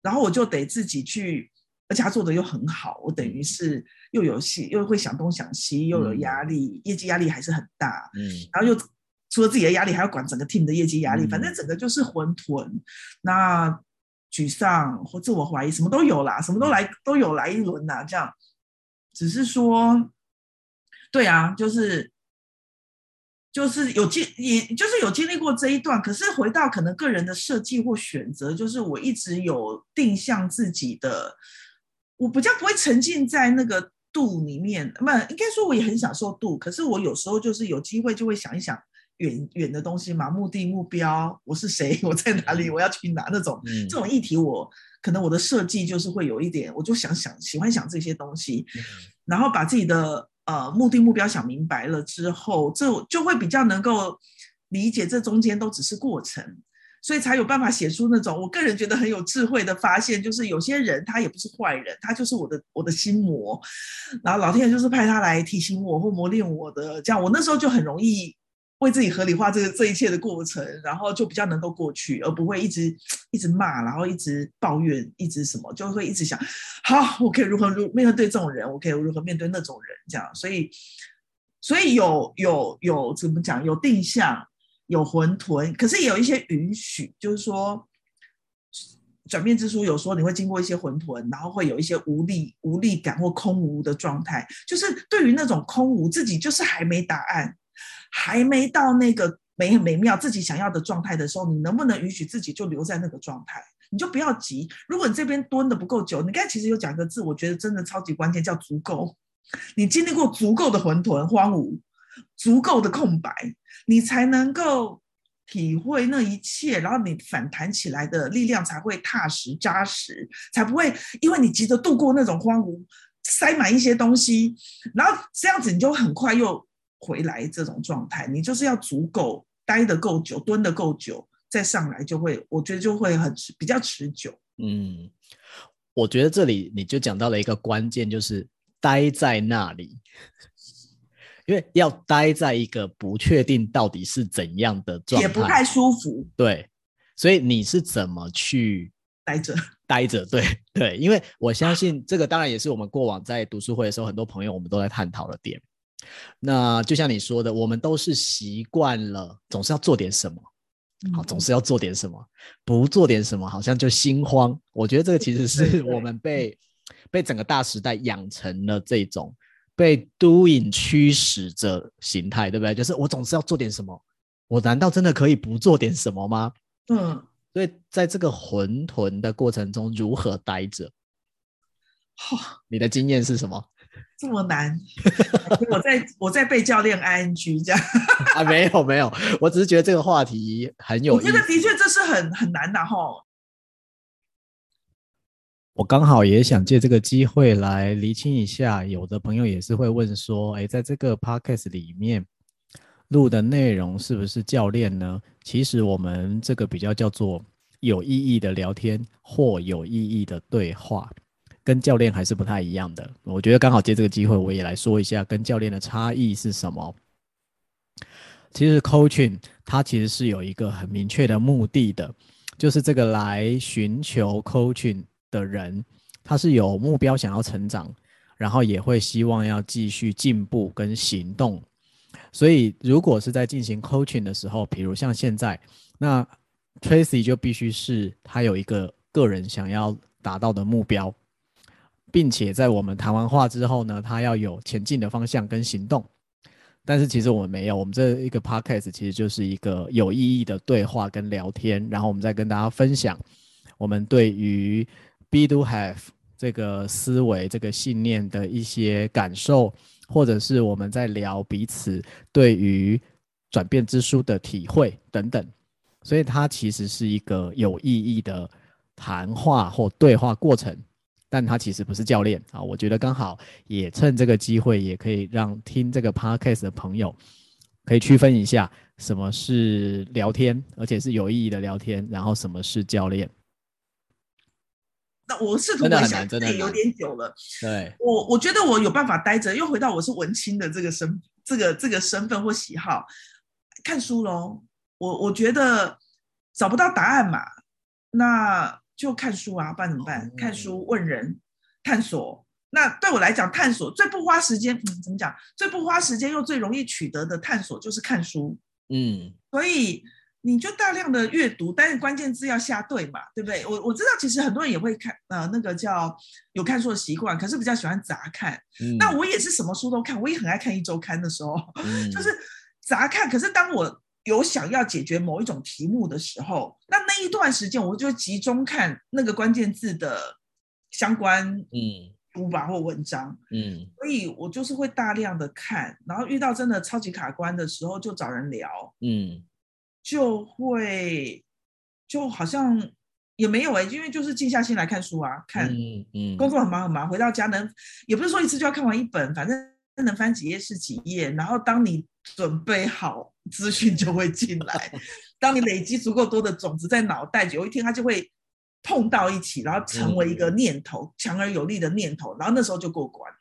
然后我就得自己去，而且他做的又很好，我等于是又有戏，又会想东想西，又有压力，嗯、业绩压力还是很大，嗯，然后又。除了自己的压力，还要管整个 team 的业绩压力，反正整个就是混沌，那沮丧或自我怀疑，什么都有啦，什么都来都有来一轮呐，这样。只是说，对啊，就是就是有经，也就是有经历过这一段。可是回到可能个人的设计或选择，就是我一直有定向自己的，我比较不会沉浸在那个度里面。不，应该说我也很享受度，可是我有时候就是有机会就会想一想。远 [LAUGHS] 远的东西嘛，目的目标，我是谁，[LAUGHS] 我在哪里，我要去哪？那种，嗯、这种议题我，我可能我的设计就是会有一点，我就想想喜欢想这些东西，嗯、然后把自己的呃目的目标想明白了之后，这就会比较能够理解这中间都只是过程，所以才有办法写出那种我个人觉得很有智慧的发现，就是有些人他也不是坏人，他就是我的我的心魔，然后老天爷就是派他来提醒我或磨练我的，这样我那时候就很容易。为自己合理化这个这一切的过程，然后就比较能够过去，而不会一直一直骂，然后一直抱怨，一直什么，就会一直想，好，我可以如何如面对这种人，我可以如何面对那种人，这样，所以，所以有有有怎么讲？有定向，有混沌，可是也有一些允许，就是说，转变之书有说你会经过一些混沌，然后会有一些无力无力感或空无的状态，就是对于那种空无，自己就是还没答案。还没到那个美美妙自己想要的状态的时候，你能不能允许自己就留在那个状态？你就不要急。如果你这边蹲的不够久，你刚才其实有讲一个字，我觉得真的超级关键，叫足够。你经历过足够的混沌、荒芜，足够的空白，你才能够体会那一切，然后你反弹起来的力量才会踏实扎实，才不会因为你急着度过那种荒芜，塞满一些东西，然后这样子你就很快又回来这种状态。你就是要足够待得够久，蹲得够久，再上来就会，我觉得就会很比较持久。嗯，我觉得这里你就讲到了一个关键，就是待在那里。[LAUGHS] 因为要待在一个不确定到底是怎样的状态，也不太舒服。对，所以你是怎么去待着？[LAUGHS] 待着，对对。因为我相信这个，当然也是我们过往在读书会的时候，很多朋友我们都在探讨的点。那就像你说的，我们都是习惯了，总是要做点什么，好，总是要做点什么，不做点什么，好像就心慌。我觉得这个其实是我们被被整个大时代养成了这种。被 doing 驱使着形态，对不对？就是我总是要做点什么，我难道真的可以不做点什么吗？嗯，所以在这个混沌的过程中，如何待着？好、哦，你的经验是什么？[LAUGHS] 这么难？我在我在被教练 ing 这样啊？没有没有，我只是觉得这个话题很有。我觉得的确这是很很难的哈。我刚好也想借这个机会来厘清一下，有的朋友也是会问说，哎，在这个 podcast 里面录的内容是不是教练呢？其实我们这个比较叫做有意义的聊天或有意义的对话，跟教练还是不太一样的。我觉得刚好借这个机会，我也来说一下跟教练的差异是什么。其实 coaching 它其实是有一个很明确的目的的，就是这个来寻求 coaching。的人，他是有目标想要成长，然后也会希望要继续进步跟行动。所以，如果是在进行 coaching 的时候，比如像现在，那 Tracy 就必须是他有一个个人想要达到的目标，并且在我们谈完话之后呢，他要有前进的方向跟行动。但是其实我们没有，我们这一个 podcast 其实就是一个有意义的对话跟聊天，然后我们再跟大家分享我们对于 Be Do Have 这个思维、这个信念的一些感受，或者是我们在聊彼此对于转变之书的体会等等，所以它其实是一个有意义的谈话或对话过程，但他其实不是教练啊。我觉得刚好也趁这个机会，也可以让听这个 podcast 的朋友可以区分一下什么是聊天，而且是有意义的聊天，然后什么是教练。那我试图回想，真的有点久了。对，我我觉得我有办法待着，又回到我是文青的这个身，这个这个身份或喜好，看书喽。我我觉得找不到答案嘛，那就看书啊，不然怎么办？看书问人探索。那对我来讲，探索最不花时间，嗯，怎么讲？最不花时间又最容易取得的探索就是看书。嗯，所以。你就大量的阅读，但是关键字要下对嘛，对不对？我我知道，其实很多人也会看，呃，那个叫有看书的习惯，可是比较喜欢杂看。嗯、那我也是什么书都看，我也很爱看一周刊的时候，嗯、[LAUGHS] 就是杂看。可是当我有想要解决某一种题目的时候，那那一段时间我就集中看那个关键字的相关嗯书吧或文章嗯，所以我就是会大量的看，然后遇到真的超级卡关的时候，就找人聊嗯。就会就好像也没有哎、欸，因为就是静下心来看书啊，看，嗯嗯，工作很忙很忙，回到家能也不是说一次就要看完一本，反正能翻几页是几页。然后当你准备好，资讯就会进来。[LAUGHS] 当你累积足够多的种子在脑袋，有一天它就会碰到一起，然后成为一个念头，强而有力的念头，然后那时候就过关了。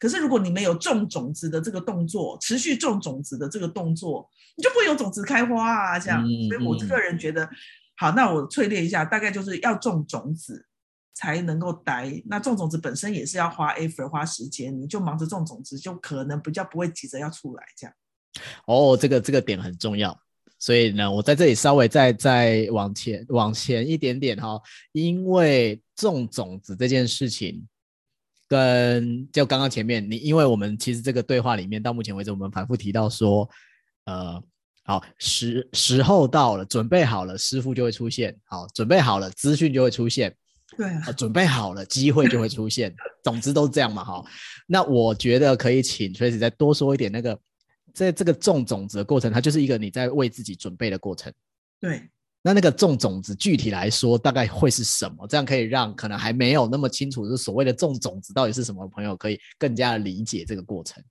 可是如果你没有种种子的这个动作，持续种种子的这个动作，你就不会有种子开花啊，这样。所以我个人觉得，好，那我淬炼一下，大概就是要种种子才能够待。那种种子本身也是要花 effort 花时间，你就忙着种种子，就可能比较不会急着要出来这样。哦，这个这个点很重要，所以呢，我在这里稍微再再往前往前一点点哈，因为种种子这件事情。跟就刚刚前面你，因为我们其实这个对话里面到目前为止，我们反复提到说，呃，好时时候到了，准备好了，师傅就会出现，好准备好了，资讯就会出现，对啊，准备好了，机会就会出现，总之都是这样嘛，哈。那我觉得可以请 Tracy 再多说一点，那个在这个种种子的过程，它就是一个你在为自己准备的过程。对。那那个种种子具体来说，大概会是什么？这样可以让可能还没有那么清楚，就是所谓的种种子到底是什么的朋友，可以更加的理解这个过程。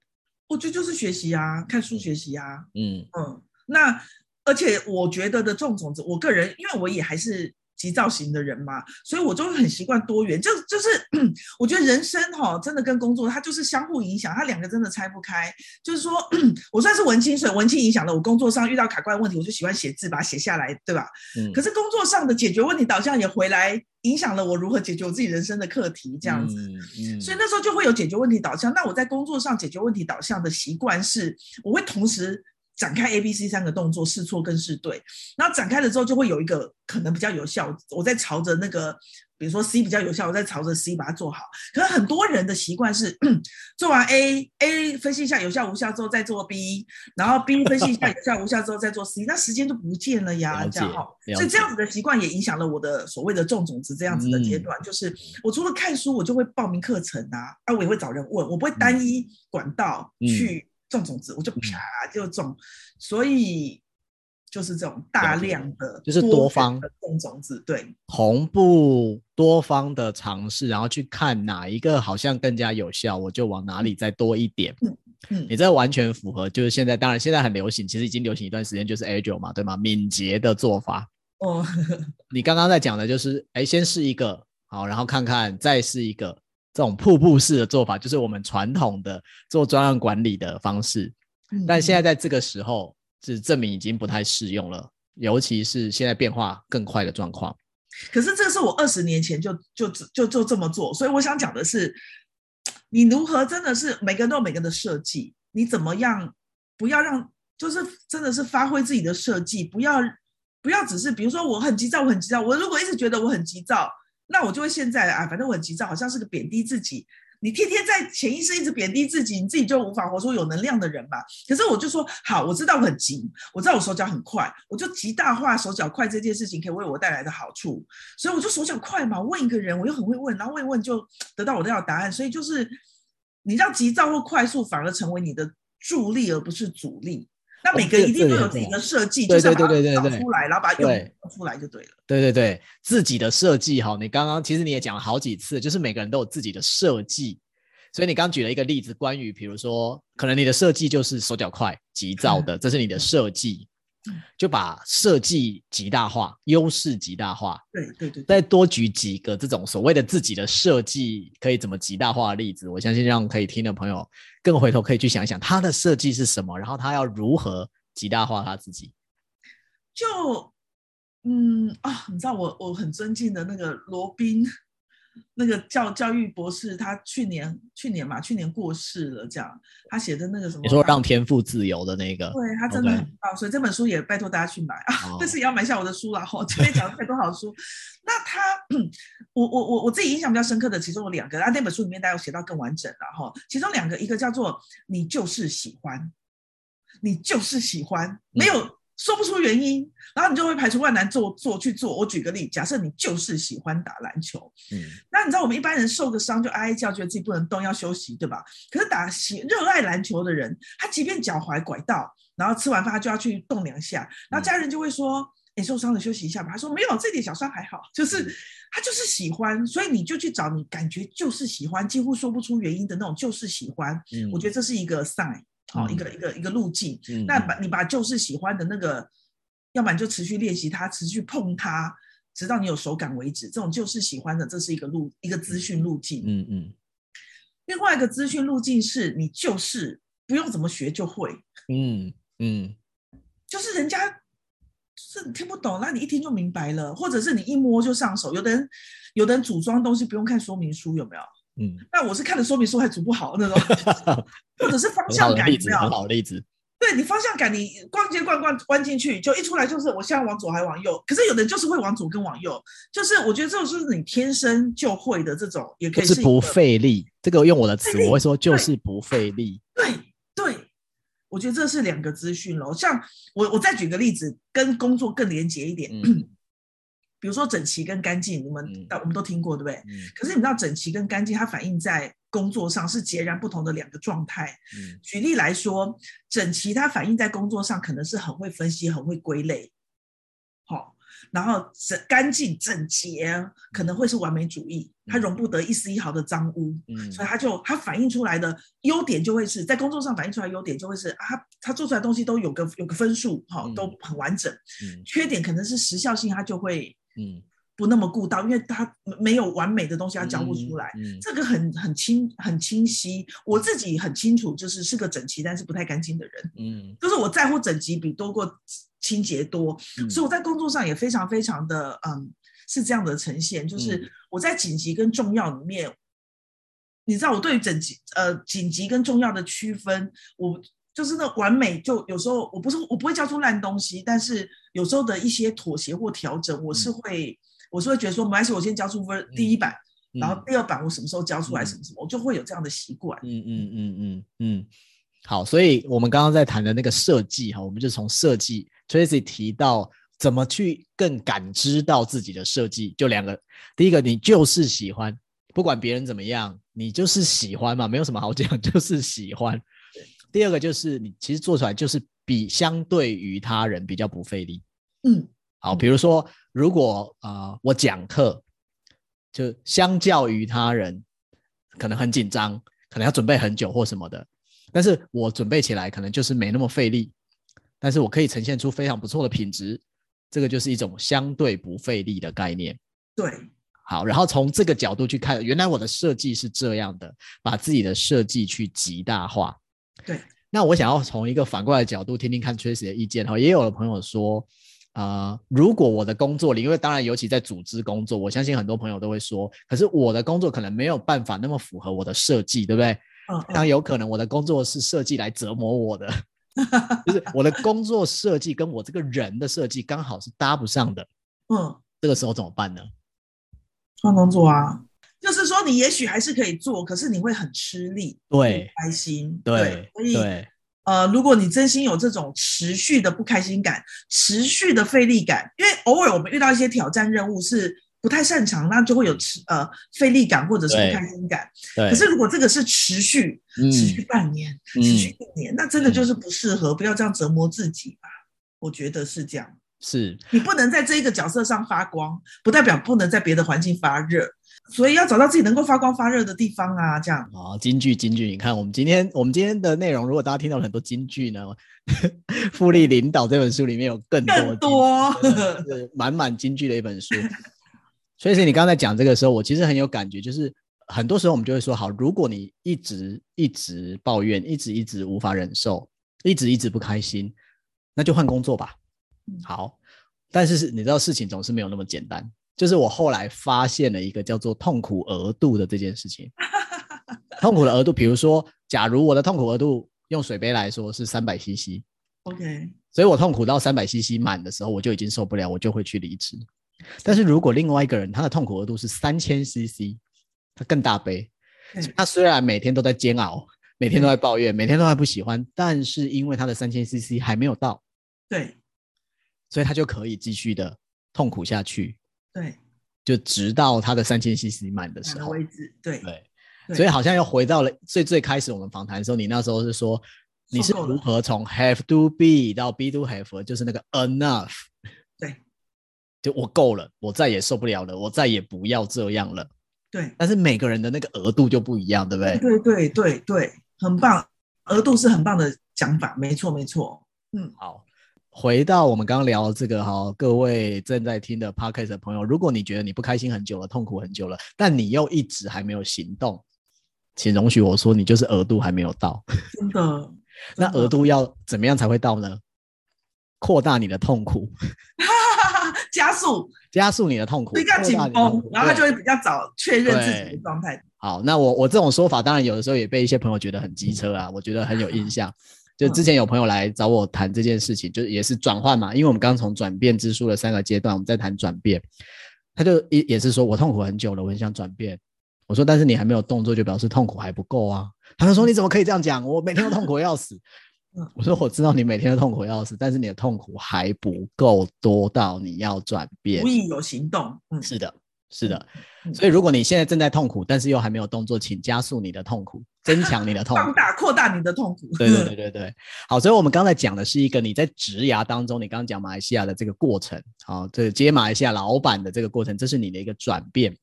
我觉得就是学习啊，看书学习啊。嗯嗯。那而且我觉得的种种子，我个人因为我也还是。急躁型的人嘛，所以我就会很习惯多元，就就是 [CLEARS THROAT] 我觉得人生哈、哦，真的跟工作它就是相互影响，它两个真的拆不开。就是说 [CLEARS THROAT] 我算是文青，所以文青影响了我工作上遇到卡关问题，我就喜欢写字，把它写下来，对吧？嗯。可是工作上的解决问题导向也回来影响了我如何解决我自己人生的课题，这样子。嗯。嗯，所以那时候就会有解决问题导向。那我在工作上解决问题导向的习惯是，我会同时。展开 A、B、C 三个动作，试错跟试对，然后展开了之后就会有一个可能比较有效。我在朝着那个，比如说 C 比较有效，我在朝着 C 把它做好。可是很多人的习惯是做完 A，A 分析一下有效无效之后再做 B，然后 B 分析一下有效无效之后再做 C，那时间就不见了呀，这样哈。所以这样子的习惯也影响了我的所谓的种种子这样子的阶段，嗯、就是我除了看书，我就会报名课程啊，啊，我也会找人问，我不会单一管道去。嗯种种子，我就啪就种，嗯，所以就是这种大量的，就是多方的种种子，对，同步多方的尝试，然后去看哪一个好像更加有效，我就往哪里再多一点。嗯嗯，你这完全符合，就是现在，当然现在很流行，其实已经流行一段时间，就是 Agile 嘛，对吗？敏捷的做法。哦，[LAUGHS] 你刚刚在讲的就是，哎，先试一个，好，然后看看，再试一个。这种瀑布式的做法，就是我们传统的做专案管理的方式，但现在在这个时候，是证明已经不太适用了，尤其是现在变化更快的状况。可是这个是我二十年前就就就就这么做，所以我想讲的是，你如何真的是每个人都有每个人的设计，你怎么样不要让，就是真的是发挥自己的设计，不要不要只是比如说我很急躁，我很急躁，我如果一直觉得我很急躁。那我就会现在啊，反正我很急躁，好像是个贬低自己。你天天在潜意识一直贬低自己，你自己就无法活出有能量的人吧。可是我就说好，我知道我很急，我知道我手脚很快，我就极大化手脚快这件事情可以为我带来的好处，所以我就手脚快嘛。问一个人，我又很会问，然后问一问就得到我的要答案。所以就是你让急躁或快速反而成为你的助力，而不是阻力。那每个一定都有自己的设计，就是把它找出来，然后把它用出来就对了。对对对，自己的设计哈，你刚刚其实你也讲了好几次，就是每个人都有自己的设计。所以你刚举了一个例子，关于比如说，可能你的设计就是手脚快、急躁的，[LAUGHS] 这是你的设计。就把设计极大化，优势极大化。对对对，再多举几个这种所谓的自己的设计可以怎么极大化的例子，我相信让可以听的朋友更回头可以去想一想他的设计是什么，然后他要如何极大化他自己。就嗯啊，你知道我我很尊敬的那个罗宾。那个教教育博士，他去年去年嘛，去年过世了。这样，他写的那个什么？你说让天赋自由的那个？对，他真的很棒.所以这本书也拜托大家去买啊。Oh. 但是也要买下我的书啦。哈，前面讲了太多好书。那他，我我我我自己印象比较深刻的，其中有两个。啊，那本书里面大家有写到更完整了哈。其中两个，一个叫做“你就是喜欢”，你就是喜欢，没有。嗯说不出原因，然后你就会排除万难做做去做。我举个例，假设你就是喜欢打篮球，嗯，那你知道我们一般人受个伤就哀哀叫，觉得自己不能动，要休息，对吧？可是打喜热爱篮球的人，他即便脚踝拐到，然后吃完饭他就要去动两下，然后家人就会说：“你、嗯欸、受伤了，休息一下吧。”他说：“没有，这点小伤还好。”就是、嗯、他就是喜欢，所以你就去找你感觉就是喜欢，几乎说不出原因的那种，就是喜欢。嗯，我觉得这是一个 sign。好，一个一个一个路径。嗯、那把你把就是喜欢的那个，要不然就持续练习它，持续碰它，直到你有手感为止。这种就是喜欢的，这是一个路，一个资讯路径。嗯嗯。另外一个资讯路径是你就是不用怎么学就会。嗯嗯。就是人家就是听不懂，那你一听就明白了，或者是你一摸就上手。有的人有的人组装东西不用看说明书，有没有？嗯，那我是看的说明书还组不好那种，[LAUGHS] 或者是方向感，没有，很好的例子。对，你方向感，你逛街逛逛关进去，就一出来就是我现在往左还往右。可是有的人就是会往左跟往右，就是我觉得这种是你天生就会的这种，也可以是，是不费力。这个用我的词，我会说就是不费力。对对，我觉得这是两个资讯喽。像我我再举个例子，跟工作更连结一点。嗯比如说整齐跟干净，我们、嗯、我们都听过，对不对？嗯、可是你知道整齐跟干净，它反映在工作上是截然不同的两个状态。嗯、举例来说，整齐它反映在工作上可能是很会分析、很会归类，好、哦，然后整干净整洁可能会是完美主义，它容不得一丝一毫的脏污，嗯、所以它就它反映出来的优点就会是在工作上反映出来的优点就会是啊，它做出来的东西都有个有个分数，哈、哦，都很完整。嗯、缺点可能是时效性，它就会。嗯，不那么顾到，因为他没有完美的东西要交付出来，嗯嗯、这个很很清很清晰，我自己很清楚，就是是个整齐但是不太干净的人，嗯，就是我在乎整齐比多过清洁多，嗯、所以我在工作上也非常非常的嗯是这样的呈现，就是我在紧急跟重要里面，嗯、你知道我对于整齐呃紧急跟重要的区分，我。就是那完美，就有时候我不是我不会交出烂东西，但是有时候的一些妥协或调整，我是会、嗯、我是会觉得说，没关系，我先交出分第一版，嗯、然后第二版我什么时候交出来，什么什么，嗯、我就会有这样的习惯。嗯嗯嗯嗯嗯，好，所以我们刚刚在谈的那个设计哈，我们就从设计，Tracy 提到怎么去更感知到自己的设计，就两个，第一个你就是喜欢，不管别人怎么样，你就是喜欢嘛，没有什么好讲，[LAUGHS] 就是喜欢。第二个就是你其实做出来就是比相对于他人比较不费力，嗯，好，比如说如果啊、呃、我讲课，就相较于他人可能很紧张，可能要准备很久或什么的，但是我准备起来可能就是没那么费力，但是我可以呈现出非常不错的品质，这个就是一种相对不费力的概念。对，好，然后从这个角度去看，原来我的设计是这样的，把自己的设计去极大化。对，那我想要从一个反过来的角度听听看 Tracy 的意见哈，也有的朋友说，啊、呃，如果我的工作里，因为当然尤其在组织工作，我相信很多朋友都会说，可是我的工作可能没有办法那么符合我的设计，对不对？嗯，当然有可能我的工作是设计来折磨我的，[LAUGHS] 就是我的工作设计跟我这个人的设计刚好是搭不上的，嗯，这个时候怎么办呢？换工作啊。就是说，你也许还是可以做，可是你会很吃力，对，不开心，对，对，所以，呃，如果你真心有这种持续的不开心感、持续的费力感，因为偶尔我们遇到一些挑战任务是不太擅长，那就会有持呃费力感或者是不开心感。可是如果这个是持续，嗯、持续半年、嗯、持续一年，那真的就是不适合，嗯、不要这样折磨自己吧。我觉得是这样。是你不能在这一个角色上发光，不代表不能在别的环境发热，所以要找到自己能够发光发热的地方啊，这样。啊，金句金句，你看我们今天我们今天的内容，如果大家听到了很多金句呢，《复利领导》这本书里面有更多更多是满满金句的一本书。[LAUGHS] 所以是你刚才讲这个时候，我其实很有感觉，就是很多时候我们就会说，好，如果你一直一直抱怨，一直一直无法忍受，一直一直不开心，那就换工作吧。好，但是你知道事情总是没有那么简单。就是我后来发现了一个叫做痛苦额度的这件事情。痛苦的额度，比如说，假如我的痛苦额度用水杯来说是三百 CC，OK，所以我痛苦到三百 CC 满的时候，我就已经受不了，我就会去离职。但是如果另外一个人他的痛苦额度是三千 CC，他更大杯，他虽然每天都在煎熬，每天都在抱怨，每天都还不喜欢，但是因为他的三千 CC 还没有到，对。所以他就可以继续的痛苦下去，对，就直到他的三千 CC 满的时候为止，对对，所以好像又回到了最最开始我们访谈的时候，你那时候是说你是如何从 have to be 到 be to have，就是那个 enough，对，[LAUGHS] 就我够了，我再也受不了了，我再也不要这样了，对，但是每个人的那个额度就不一样，对不对？对对对对，很棒，额度是很棒的讲法，没错没错，嗯，好。回到我们刚刚聊的这个哈，各位正在听的 podcast 的朋友，如果你觉得你不开心很久了，痛苦很久了，但你又一直还没有行动，请容许我说，你就是额度还没有到。[LAUGHS] 真的？那额度要怎么样才会到呢？扩大你的痛苦，[LAUGHS] 加速，加速你的痛苦，比较紧绷，然后他就会比较早确认自己的状态。好，那我我这种说法，当然有的时候也被一些朋友觉得很机车啊，我觉得很有印象。就之前有朋友来找我谈这件事情，就也是转换嘛，因为我们刚从转变之书的三个阶段，我们在谈转变，他就也也是说我痛苦很久了，我很想转变。我说，但是你还没有动作，就表示痛苦还不够啊。他就说，你怎么可以这样讲？我每天都痛苦要死。嗯，我说我知道你每天都痛苦要死，但是你的痛苦还不够多到你要转变。无意有行动。嗯，是的，是的。所以如果你现在正在痛苦，但是又还没有动作，请加速你的痛苦，增强你的痛苦，放大扩大你的痛苦。对对对对对。好，所以我们刚才讲的是一个你在职涯当中，你刚刚讲马来西亚的这个过程，好，这接马来西亚老板的这个过程，这是你的一个转变。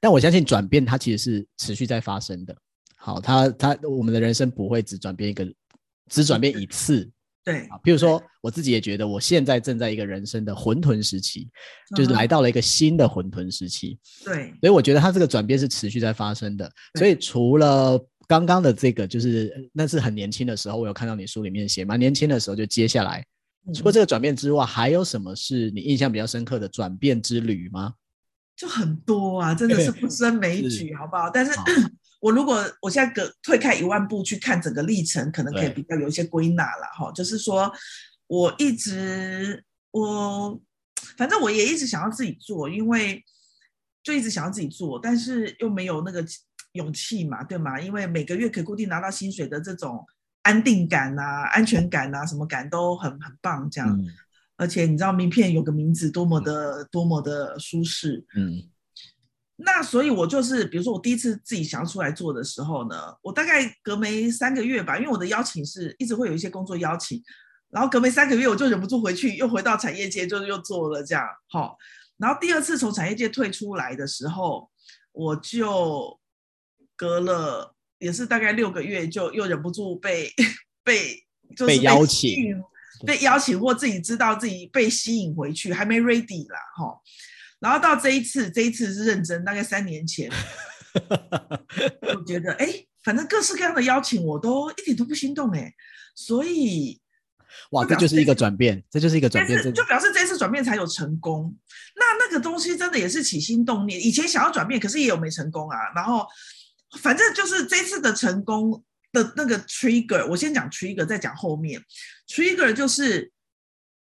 但我相信转变它其实是持续在发生的。好，它它我们的人生不会只转变一个，只转变一次。对，比如说我自己也觉得，我现在正在一个人生的混沌时期，就是来到了一个新的混沌时期。对，所以我觉得它这个转变是持续在发生的。所以除了刚刚的这个，就是那是很年轻的时候，我有看到你书里面写，蛮年轻的时候就接下来，除了这个转变之外，还有什么是你印象比较深刻的转变之旅吗？就很多啊，真的是不胜枚举，好不好？但是。[CLEARS THROAT] 我如果我现在隔退开一万步去看整个历程，可能可以比较有一些归纳了哈。就是说，我一直我反正我也一直想要自己做，因为就一直想要自己做，但是又没有那个勇气嘛，对吗？因为每个月可以固定拿到薪水的这种安定感啊、安全感啊，什么感都很很棒，这样。嗯、而且你知道，名片有个名字，多么的、嗯、多么的舒适，嗯。那所以，我就是，比如说，我第一次自己想要出来做的时候呢，我大概隔没三个月吧，因为我的邀请是一直会有一些工作邀请，然后隔没三个月，我就忍不住回去，又回到产业界，就又做了这样，好。然后第二次从产业界退出来的时候，我就隔了也是大概六个月，就又忍不住被被就是被，被邀请，被邀请或自己知道自己被吸引回去，还没 ready 啦，哈。然后到这一次，这一次是认真，大概三年前，我觉得，哎，反正各式各样的邀请，我都一点都不心动，哎，所以，哇，这就是一个转变，这就是一个转变，就表示这次转变才有成功。那那个东西真的也是起心动念，以前想要转变，可是也有没成功啊。然后，反正就是这次的成功的那个 trigger，我先讲 trigger，再讲后面 trigger 就是。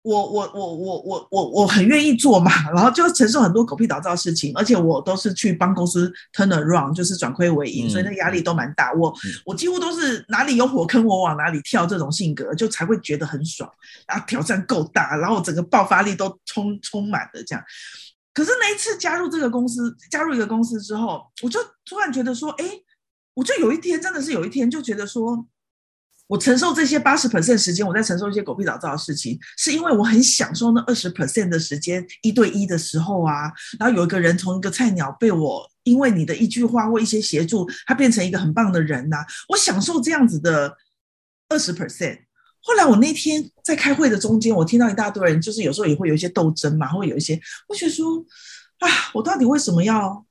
我我我我我我我很愿意做嘛，[LAUGHS] 然后就承受很多狗屁倒灶的事情，而且我都是去帮公司 turn around，就是转亏为盈，嗯、所以那压力都蛮大。我、嗯、我几乎都是哪里有火坑我往哪里跳，这种性格就才会觉得很爽，然后挑战够大，然后整个爆发力都充充满了这样。可是那一次加入这个公司，加入一个公司之后，我就突然觉得说，哎，我就有一天真的是有一天就觉得说。我承受这些八十 percent 时间，我在承受一些狗屁倒灶的事情，是因为我很享受那二十 percent 的时间一对一的时候啊。然后有一个人从一个菜鸟被我因为你的一句话或一些协助，他变成一个很棒的人呐、我享受这样子的二十 percent。后来我那天在开会的中间，我听到一大堆人，就是有时候也会有一些斗争嘛，会有一些，我觉得说啊，我到底为什么要？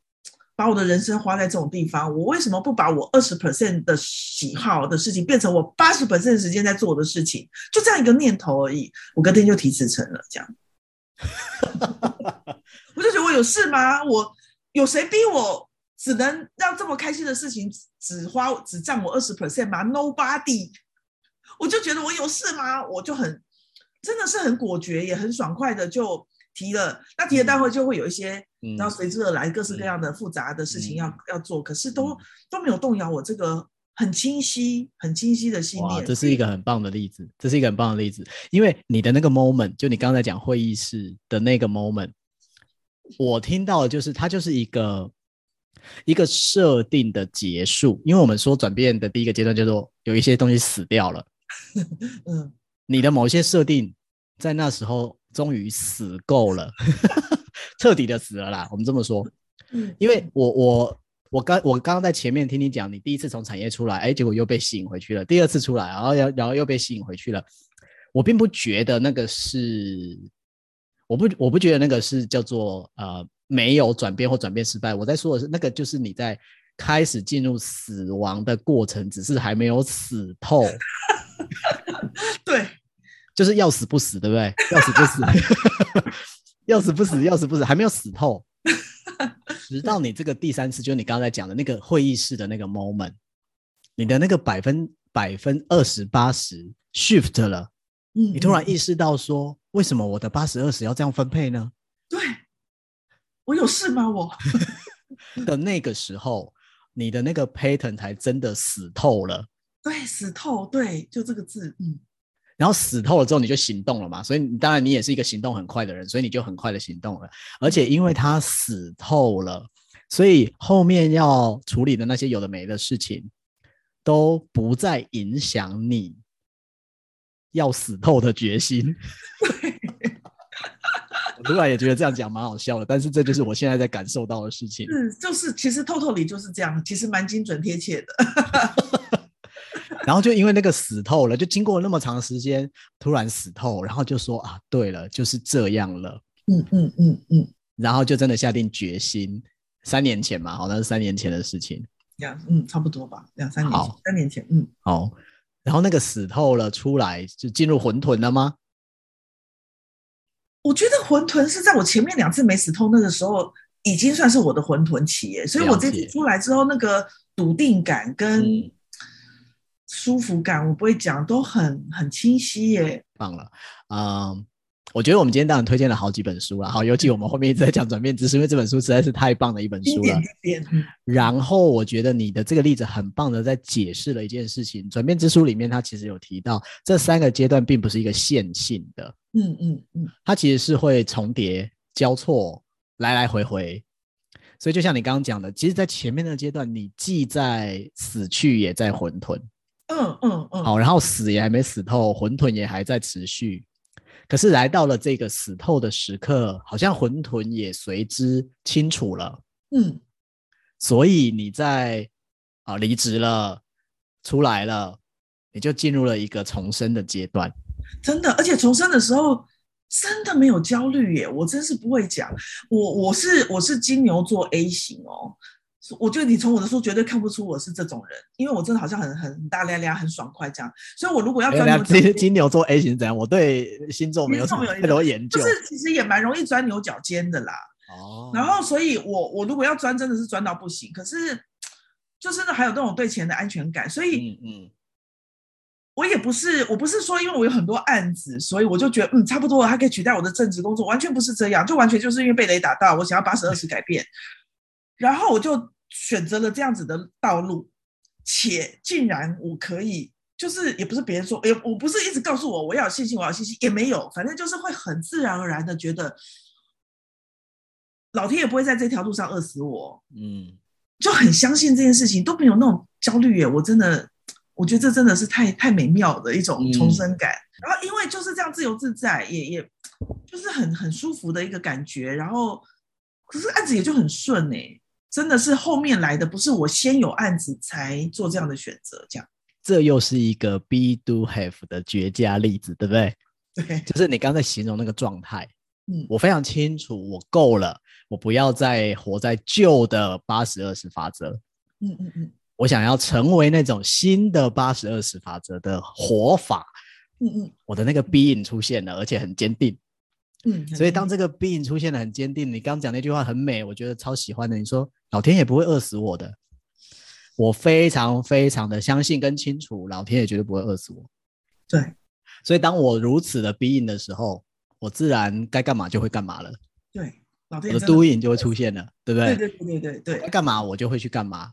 把我的人生花在这种地方，我为什么不把我二十 percent 的喜好的事情变成我八十 percent 时间在做的事情？就这样一个念头而已，我隔天就提辞呈了。这样，[LAUGHS] 我就觉得我有事吗？我有谁逼我只能让这么开心的事情只花只占我二十 percent 吗？Nobody，我就觉得我有事吗？我就很真的是很果决，也很爽快的就。提了，那提了，待会就会有一些，嗯、然后随之而来各式各样的复杂的事情要、嗯、要做，可是都都没有动摇我这个很清晰、很清晰的信念。这是一个很棒的例子，这是一个很棒的例子，因为你的那个 moment，就你刚才讲会议室的那个 moment，我听到的就是它就是一个一个设定的结束，因为我们说转变的第一个阶段叫做有一些东西死掉了，[LAUGHS] 嗯，你的某些设定在那时候。终于死够了，[LAUGHS] 彻底的死了啦。我们这么说，因为我我我刚我刚刚在前面听你讲，你第一次从产业出来，哎，结果又被吸引回去了。第二次出来，然后然后又被吸引回去了。我并不觉得那个是，我不我不觉得那个是叫做呃没有转变或转变失败。我在说的是那个就是你在开始进入死亡的过程，只是还没有死透。对。就是要死不死，对不对？要死不死，[LAUGHS] 要死不死，要死不死，还没有死透。直到你这个第三次，就是你刚才讲的那个会议室的那个 moment，你的那个百分百分二十八十 shift 了，你突然意识到说，为什么我的八十二十要这样分配呢？对，我有事吗？我的那个时候，你的那个 pattern 才真的死透了。对，死透，对，就这个字，嗯。然后死透了之后你就行动了嘛，所以你当然你也是一个行动很快的人，所以你就很快的行动了。而且因为他死透了，所以后面要处理的那些有的没的事情都不再影响你要死透的决心。[LAUGHS] 我突然也觉得这样讲蛮好笑的，但是这就是我现在在感受到的事情。嗯，就是其实透透里就是这样，其实蛮精准贴切的。[LAUGHS] 然后就因为那个死透了，就经过了那么长时间，突然死透，然后就说啊，对了，就是这样了。嗯嗯嗯嗯。然后就真的下定决心，三年前嘛，好，那是三年前的事情。两嗯，差不多吧，两三年前，好三年前，嗯，好。然后那个死透了出来，就进入混沌了吗？我觉得混沌是在我前面两次没死透那个时候，已经算是我的混沌期耶。所以我这次出来之后，那个笃定感跟舒服感，我不会讲，都很很清晰耶。棒了，嗯。我觉得我们今天当然推荐了好几本书了，好，尤其我们后面一直在讲转变之书，因为这本书实在是太棒的一本书了。然后我觉得你的这个例子很棒的，在解释了一件事情。转变之书里面，它其实有提到这三个阶段并不是一个线性的，嗯嗯嗯，它其实是会重叠、交错、来来回回。所以就像你刚刚讲的，其实，在前面的阶段，你既在死去，也在混沌。嗯嗯嗯。好，然后死也还没死透，混沌也还在持续。可是来到了这个死透的时刻，好像混沌也随之清楚了。嗯，所以你在啊离职了，出来了，你就进入了一个重生的阶段。真的，而且重生的时候真的没有焦虑耶！我真是不会讲，我我是我是金牛座 A 型哦。我觉得你从我的书绝对看不出我是这种人，因为我真的好像很很大咧咧，很爽快这样。所以，我如果要钻牛金金牛座 A 型怎样？我对星座没有太多研究，就是其实也蛮容易钻牛角尖的啦。哦。然后，所以我我如果要钻，真的是钻到不行。可是，就是呢，还有那种对钱的安全感。所以，嗯嗯，我也不是，我不是说因为我有很多案子，所以我就觉得嗯差不多了，它可以取代我的正职工作，完全不是这样，就完全就是因为被雷打到，我想要八十二十改变。然后我就选择了这样子的道路，且竟然我可以，就是也不是别人说，哎，我不是一直告诉我我要有信心，我要有信心，也没有，反正就是会很自然而然的觉得，老天也不会在这条路上饿死我，嗯，就很相信这件事情，都没有那种焦虑耶，我真的，我觉得这真的是太太美妙的一种重生感。嗯、然后因为就是这样自由自在，也也就是很很舒服的一个感觉，然后可是案子也就很顺哎。真的是后面来的，不是我先有案子才做这样的选择，这样。这又是一个 be do have 的绝佳例子，对不对？对，就是你刚才形容那个状态。嗯，我非常清楚，我够了，我不要再活在旧的八十二十法则。嗯嗯嗯，我想要成为那种新的八十二十法则的活法。嗯嗯，我的那个 being 出现了，而且很坚定。嗯，所以当这个 being 出现的很坚定，你刚讲那句话很美，我觉得超喜欢的。你说老天也不会饿死我的，我非常非常的相信跟清楚，老天也绝对不会饿死我。对，所以当我如此的 being 的时候，我自然该干嘛就会干嘛了。对，老天我的 doing 就会出现了，对不对？对对对对对，该干嘛我就会去干嘛。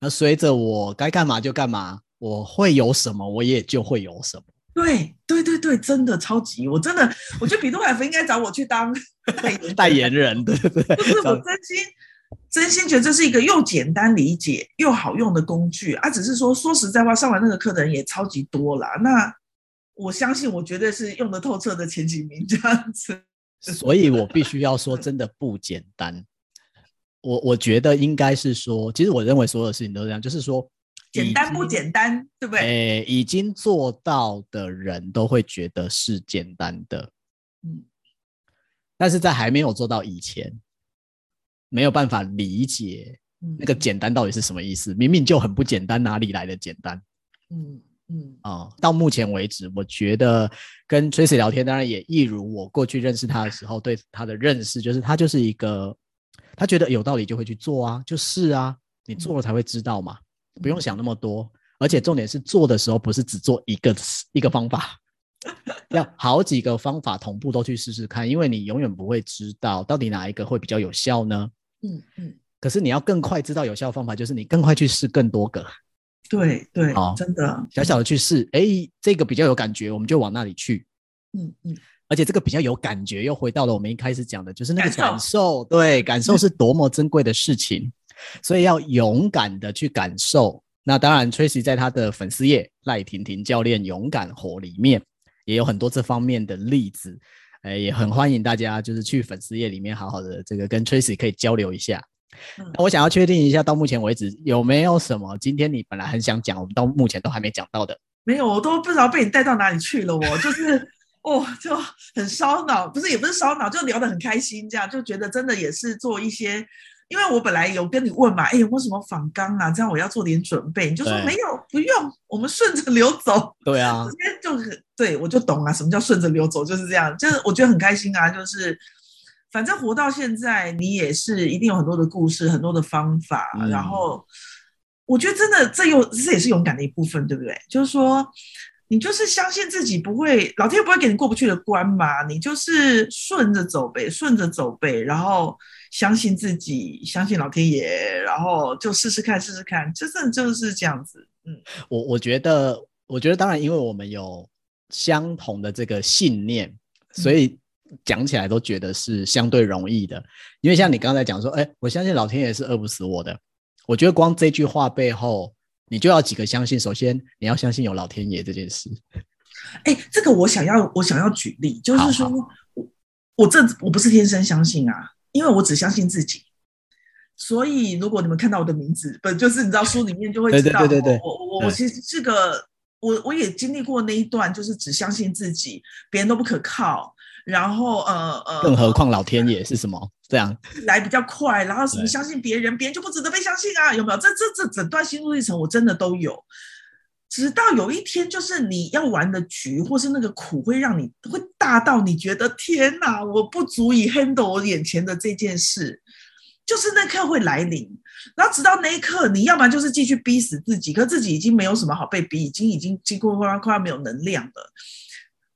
那随着我该干嘛就干嘛，我会有什么，我也就会有什么。对对对对，真的超级！我真的，我觉得比杜海福应该找我去当 [LAUGHS] 代言代言人，对对对。就是我真心真心觉得这是一个又简单理解又好用的工具啊！只是说说实在话，上完那个课的人也超级多啦。那我相信，我绝对是用得透彻的前几名这样子。所以我必须要说，真的不简单。我我觉得应该是说，其实我认为所有事情都是这样，就是说。简单不简单，对不对？诶，已经做到的人都会觉得是简单的，嗯，但是在还没有做到以前，没有办法理解那个简单到底是什么意思。明明就很不简单，哪里来的简单？嗯嗯啊，到目前为止，我觉得跟 Tracy 聊天，当然也一如我过去认识他的时候对他的认识，就是他就是一个，他觉得有道理就会去做啊，就是啊，你做了才会知道嘛。不用想那么多，而且重点是做的时候不是只做一个一个方法，[LAUGHS] 要好几个方法同步都去试试看，因为你永远不会知道到底哪一个会比较有效呢？嗯嗯。可是你要更快知道有效方法，就是你更快去试更多个。对对，哦，真的小小的去试，哎，这个比较有感觉，我们就往那里去。嗯嗯，而且这个比较有感觉，又回到了我们一开始讲的，就是那个感受。对，感受是多么珍贵的事情，所以要勇敢的去感受。那当然，Tracy 在他的粉丝页赖婷婷教练勇敢活里面也有很多这方面的例子，哎，也很欢迎大家就是去粉丝页里面好好的这个跟 Tracy 可以交流一下。那我想要确定一下，到目前为止有没有什么今天你本来很想讲，我们到目前都还没讲到的？没有，我都不知道被你带到哪里去了。我就是 [LAUGHS] 哦，就很烧脑，不是也不是烧脑，就聊得很开心，这样就觉得真的也是做一些。因为我本来有跟你问嘛，哎，有没有什么访纲啊？这样我要做点准备。你就说没有，不用，我们顺着流走。对啊，直接就是对，我就懂啊，什么叫顺着流走，就是这样。就是我觉得很开心啊，就是反正活到现在，你也是一定有很多的故事，很多的方法。嗯、然后我觉得真的，这又这也是勇敢的一部分，对不对？就是说。你就是相信自己不会，老天爷不会给你过不去的关嘛？你就是顺着走呗，顺着走呗，然后相信自己，相信老天爷，然后就试试看，试试看，真的就是这样子。嗯，我我觉得，我觉得当然，因为我们有相同的这个信念，所以讲起来都觉得是相对容易的。因为像你刚才讲说，哎，我相信老天爷是饿不死我的。我觉得光这句话背后。你就要几个相信，首先你要相信有老天爷这件事。哎，这个我想要，我想要举例，就是说，我我这我不是天生相信啊，因为我只相信自己。所以如果你们看到我的名字，不就是你知道书里面就会知道，对对对对对，我我我其实这个我我也经历过那一段，就是只相信自己，别人都不可靠。然后呃呃，更何况老天爷是什么？这样来比较快，然后什么相信别人，别人就不值得被相信啊？有没有？这这这整段心路历程我真的都有。直到有一天，就是你要玩的局，或是那个苦，会让你会大到你觉得天哪，我不足以 handle 我眼前的这件事，就是那刻会来临。然后直到那一刻，你要不然就是继续逼死自己，可自己已经没有什么好被逼，已经已经几乎快要快要没有能量了。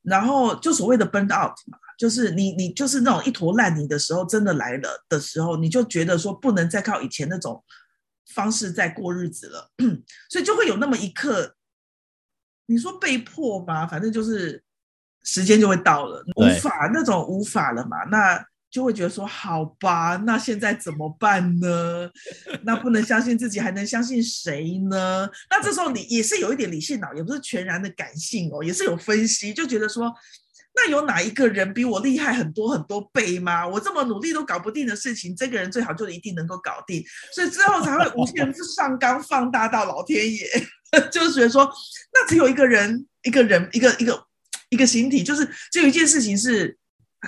然后就所谓的 burn out 嘛，就是你你就是那种一坨烂泥的时候，真的来了的时候，你就觉得说不能再靠以前那种方式再过日子了，[CLEARS THROAT] 所以就会有那么一刻，你说被迫吧，反正就是时间就会到了，无法那种无法了嘛，那。就会觉得说好吧，那现在怎么办呢？[LAUGHS] 那不能相信自己，还能相信谁呢？那这时候你也是有一点理性脑，也不是全然的感性哦，也是有分析，就觉得说，那有哪一个人比我厉害很多很多倍吗？我这么努力都搞不定的事情，这个人最好就一定能够搞定，所以之后才会无限上纲放大到老天爷，[LAUGHS] 就是觉得说，那只有一个人，一个人，一个一个一个形体，就是只有一件事情是。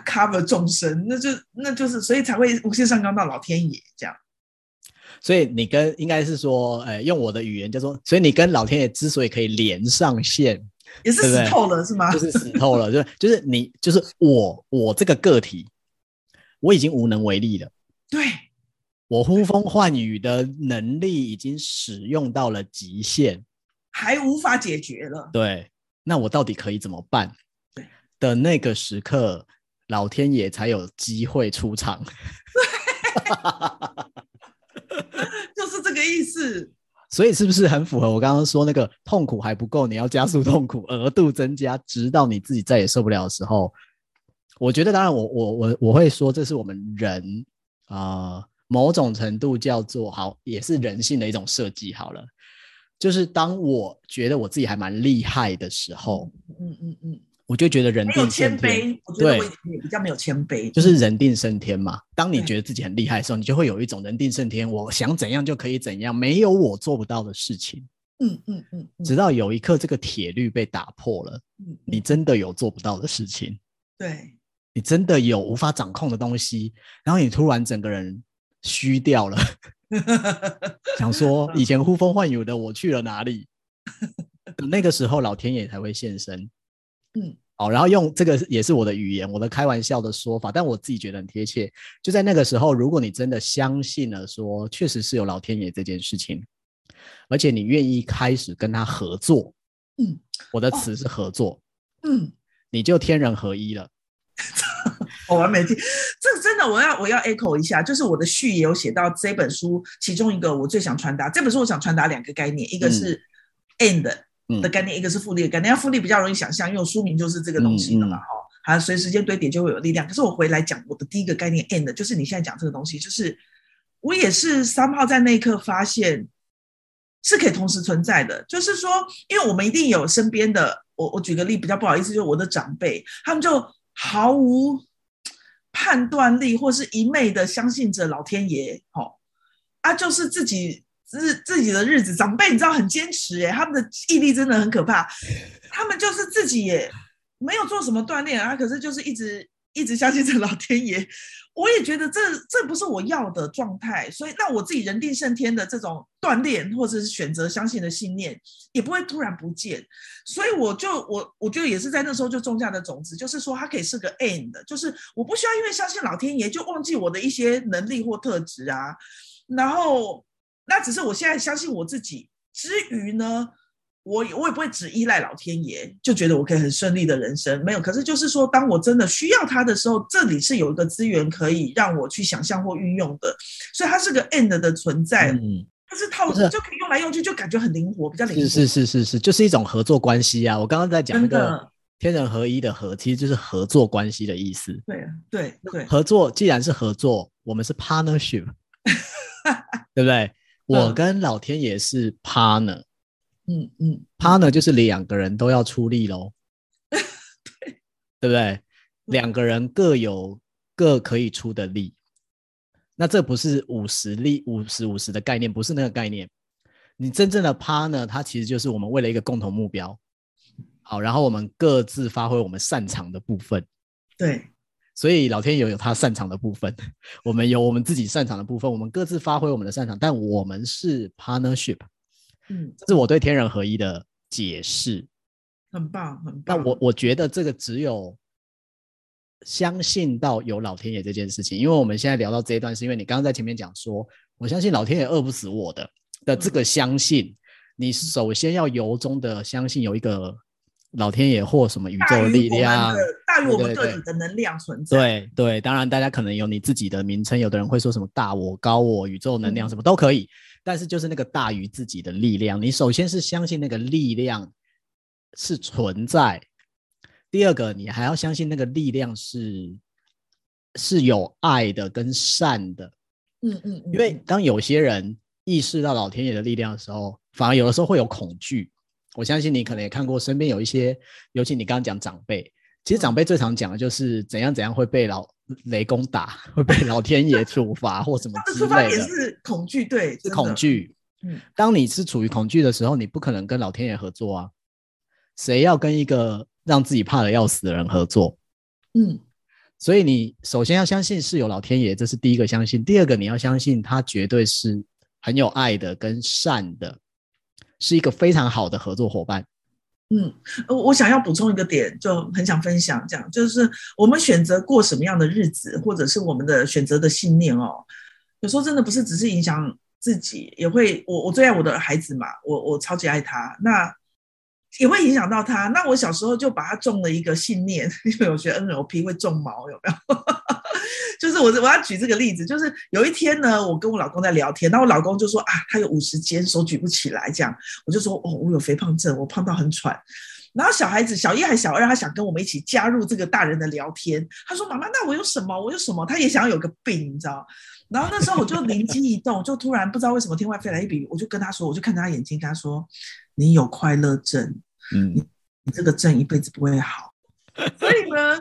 cover 众生，那就那就是，所以才会无限上纲到老天爷这样。所以你跟应该是说，呃，用我的语言叫做，所以你跟老天爷之所以可以连上线，也是死透了是吗？就是死透了，[LAUGHS] 就就是你就是我我这个个体，我已经无能为力了。对，我呼风唤雨的能力已经使用到了极限，还无法解决了。对，那我到底可以怎么办？对的那个时刻。老天爷才有机会出场，[LAUGHS] 就是这个意思。所以是不是很符合我刚刚说那个痛苦还不够，你要加速痛苦，额度增加，直到你自己再也受不了的时候？我觉得，当然我，我我我我会说，这是我们人啊、呃，某种程度叫做好，也是人性的一种设计。好了，就是当我觉得我自己还蛮厉害的时候，嗯嗯嗯。我就觉得人定胜天，对，也比较没有谦卑，就是人定胜天嘛。当你觉得自己很厉害的时候，你就会有一种人定胜天，我想怎样就可以怎样，没有我做不到的事情。嗯嗯嗯。直到有一刻，这个铁律被打破了，你真的有做不到的事情。对，你真的有无法掌控的东西，然后你突然整个人虚掉了，[LAUGHS] 想说以前呼风唤雨的我去了哪里？[LAUGHS] 那个时候，老天爷才会现身。嗯，好，然后用这个也是我的语言，我的开玩笑的说法，但我自己觉得很贴切。就在那个时候，如果你真的相信了，说确实是有老天爷这件事情，而且你愿意开始跟他合作，嗯，我的词是合作，哦、嗯，你就天人合一了。我完美听，这个真的，我要我要 echo 一下，就是我的序也有写到这本书，其中一个我最想传达，这本书我想传达两个概念，一个是。end 的概念，嗯、一个是复利的概念。要复利比较容易想象，因为书名就是这个东西的嘛，哈、嗯。好，随时间堆叠就会有力量。可是我回来讲我的第一个概念 end，就是你现在讲这个东西，就是我也是三号在那一刻发现是可以同时存在的。就是说，因为我们一定有身边的，我我举个例，比较不好意思，就是我的长辈，他们就毫无判断力，或是一昧的相信着老天爷，哦，啊，就是自己日自己的日子，长辈你知道很坚持，哎，他们的毅力真的很可怕，他们就是自己也。没有做什么锻炼啊，可是就是一直一直相信着老天爷。我也觉得这这不是我要的状态，所以那我自己人定胜天的这种锻炼或者是选择相信的信念，也不会突然不见。所以我就我我觉得也是在那时候就种下的种子，就是说它可以是个 end，就是我不需要因为相信老天爷就忘记我的一些能力或特质啊。然后那只是我现在相信我自己之余呢。我我也不会只依赖老天爷，就觉得我可以很顺利的人生没有。可是就是说，当我真的需要它的时候，这里是有一个资源可以让我去想象或运用的，所以它是个 end 的存在。嗯，它是套是就可以用来用去，就感觉很灵活，比较灵活。是是是是是，就是一种合作关系啊。我刚刚在讲那个天人合一的合，其实就是合作关系的意思。对对对，合作既然是合作，我们是 partnership，[LAUGHS] 对不对？我跟老天爷是 partner。嗯嗯，partner 就是两个人都要出力喽，[LAUGHS] 对，对不对？两个人各有各可以出的力，那这不是五十力五十五十的概念，不是那个概念。你真正的 partner，它其实就是我们为了一个共同目标，好，然后我们各自发挥我们擅长的部分。对，所以老天爷有他擅长的部分，我们有我们自己擅长的部分，我们各自发挥我们的擅长，但我们是 partnership。嗯，这是我对天人合一的解释，很棒，很棒。但我我觉得这个只有相信到有老天爷这件事情，因为我们现在聊到这一段，是因为你刚刚在前面讲说，我相信老天爷饿不死我的的这个相信，嗯、你首先要由衷的相信有一个老天爷或什么宇宙的力量，我们个体的能量存在。对对，当然大家可能有你自己的名称，有的人会说什么大我、高我、宇宙能量什么都可以。嗯但是就是那个大于自己的力量，你首先是相信那个力量是存在，第二个你还要相信那个力量是是有爱的跟善的，嗯嗯，嗯，因为当有些人意识到老天爷的力量的时候，反而有的时候会有恐惧。我相信你可能也看过身边有一些，尤其你刚刚讲长辈，其实长辈最常讲的就是怎样怎样会被老。雷公打会被老天爷处罚 [LAUGHS] 或什么之类的，也是恐惧，对，是恐惧。嗯，当你是处于恐惧的时候，你不可能跟老天爷合作啊。谁要跟一个让自己怕的要死的人合作？嗯，所以你首先要相信是有老天爷，这是第一个相信。第二个，你要相信他绝对是很有爱的跟善的，是一个非常好的合作伙伴。嗯，我想要补充一个点，就很想分享，这样就是我们选择过什么样的日子，或者是我们的选择的信念哦，有时候真的不是只是影响自己，也会我我最爱我的孩子嘛，我我超级爱他，那也会影响到他。那我小时候就把他种了一个信念，[LAUGHS] 因为我觉得 NLP 会种毛，有没有？就是我我要举这个例子，就是有一天呢，我跟我老公在聊天，然后我老公就说啊，他有五十肩，手举不起来，这样我就说哦，我有肥胖症，我胖到很喘。然后小孩子小一还小二，他想跟我们一起加入这个大人的聊天，他说妈妈，那我有什么？我有什么？他也想要有个病，你知道？然后那时候我就灵机一动，就突然不知道为什么天外飞来一笔，我就跟他说，我就看着他眼睛，跟他说，你有快乐症，嗯，你你这个症一辈子不会好，所以呢。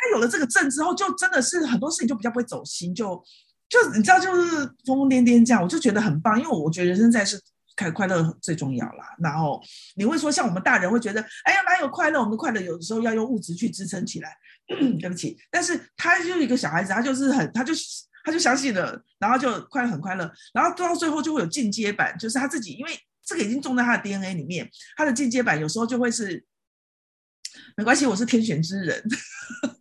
他有了这个证之后，就真的是很多事情就比较不会走心，就就你知道，就是疯疯癫癫这样，我就觉得很棒，因为我觉得人生在世，开快乐最重要啦。然后你会说，像我们大人会觉得，哎呀，哪有快乐？我们的快乐有的时候要用物质去支撑起来。[COUGHS] 对不起，但是他就是一个小孩子，他就是很，他就他就相信了，然后就快乐很快乐，然后到最后就会有进阶版，就是他自己，因为这个已经种在他的 DNA 里面，他的进阶版有时候就会是，没关系，我是天选之人。[LAUGHS]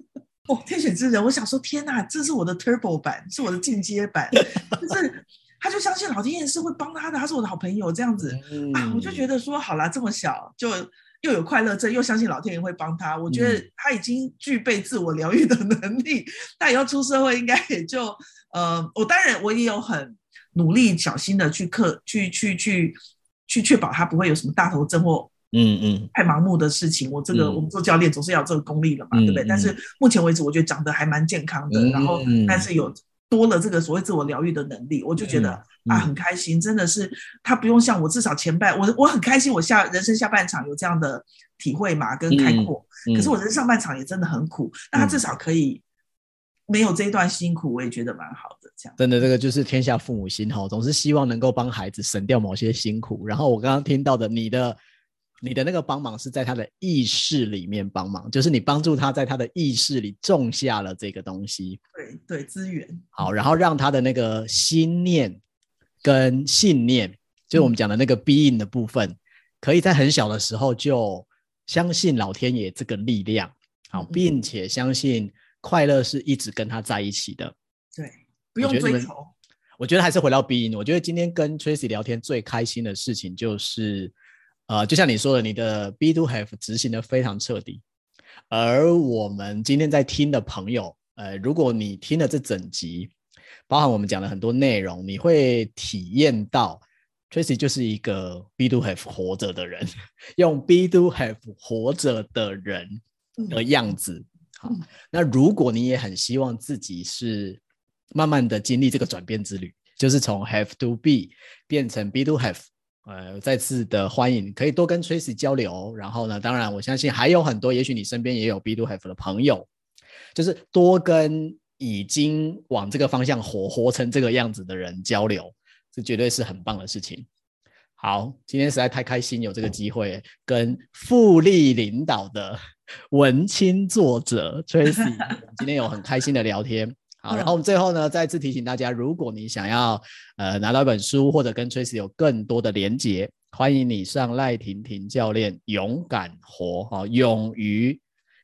哦，天选之人，我想说，天哪，这是我的 Turbo 版，是我的进阶版，[LAUGHS] 就是他就相信老天爷是会帮他的，他是我的好朋友，这样子、嗯、啊，我就觉得说，好啦，这么小就又有快乐症，又相信老天爷会帮他，我觉得他已经具备自我疗愈的 [LAUGHS] 能力，他以后出社会应该也就，呃，我当然我也有很努力小心的去克，去去去去确保他不会有什么大头症或嗯嗯太盲目的事情。我这个、嗯、我们做教练总是要这个功力了嘛，嗯、对不对？但是目前为止，我觉得长得还蛮健康的，嗯、然后但是有。多了这个所谓自我疗愈的能力，我就觉得、嗯、啊很开心，真的是他不用像我，至少前半我我很开心，我下人生下半场有这样的体会嘛，跟开阔。可是我人生上半场也真的很苦，那、嗯、他至少可以没有这一段辛苦，我也觉得蛮好的。这样真的，这个就是天下父母心哈，总是希望能够帮孩子省掉某些辛苦。然后我刚刚听到的你的。你的那个帮忙是在他的意识里面帮忙，就是你帮助他在他的意识里种下了这个东西。对对，资源。好，然后让他的那个心念跟信念，就我们讲的那个 being 的部分，嗯、可以在很小的时候就相信老天爷这个力量，好，并且相信快乐是一直跟他在一起的。对，不用追求。我觉得还是回到 being。我觉得今天跟 Tracy 聊天最开心的事情就是。呃，就像你说的，你的 Be Do Have 执行的非常彻底，而我们今天在听的朋友，呃，如果你听了这整集，包含我们讲的很多内容，你会体验到 Tracy 就是一个 Be Do Have 活着的人，用 Be Do Have 活着的人的样子。好，那如果你也很希望自己是慢慢的经历这个转变之旅，就是从 Have to Be 变成 Be Do Have。呃，再次的欢迎，可以多跟 Tracy 交流。然后呢，当然我相信还有很多，也许你身边也有 Be Do Have 的朋友，就是多跟已经往这个方向活、活成这个样子的人交流，这绝对是很棒的事情。好，今天实在太开心，有这个机会跟复利领导的文青作者 Tracy [LAUGHS] 今天有很开心的聊天。好，然后我们最后呢，再次提醒大家，如果你想要呃拿到一本书，或者跟 Tracy 有更多的连结，欢迎你上赖婷婷教练勇敢活，哈、哦，勇于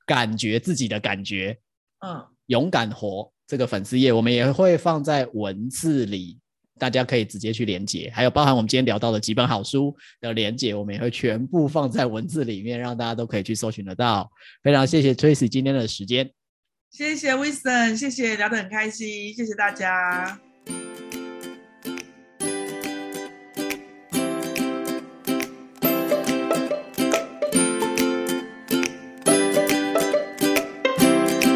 感觉自己的感觉，嗯，勇敢活这个粉丝页，我们也会放在文字里，大家可以直接去连接，还有包含我们今天聊到的几本好书的连接，我们也会全部放在文字里面，让大家都可以去搜寻得到。非常谢谢 Tracy 今天的时间。谢谢 Winston，谢谢聊得很开心，谢谢大家。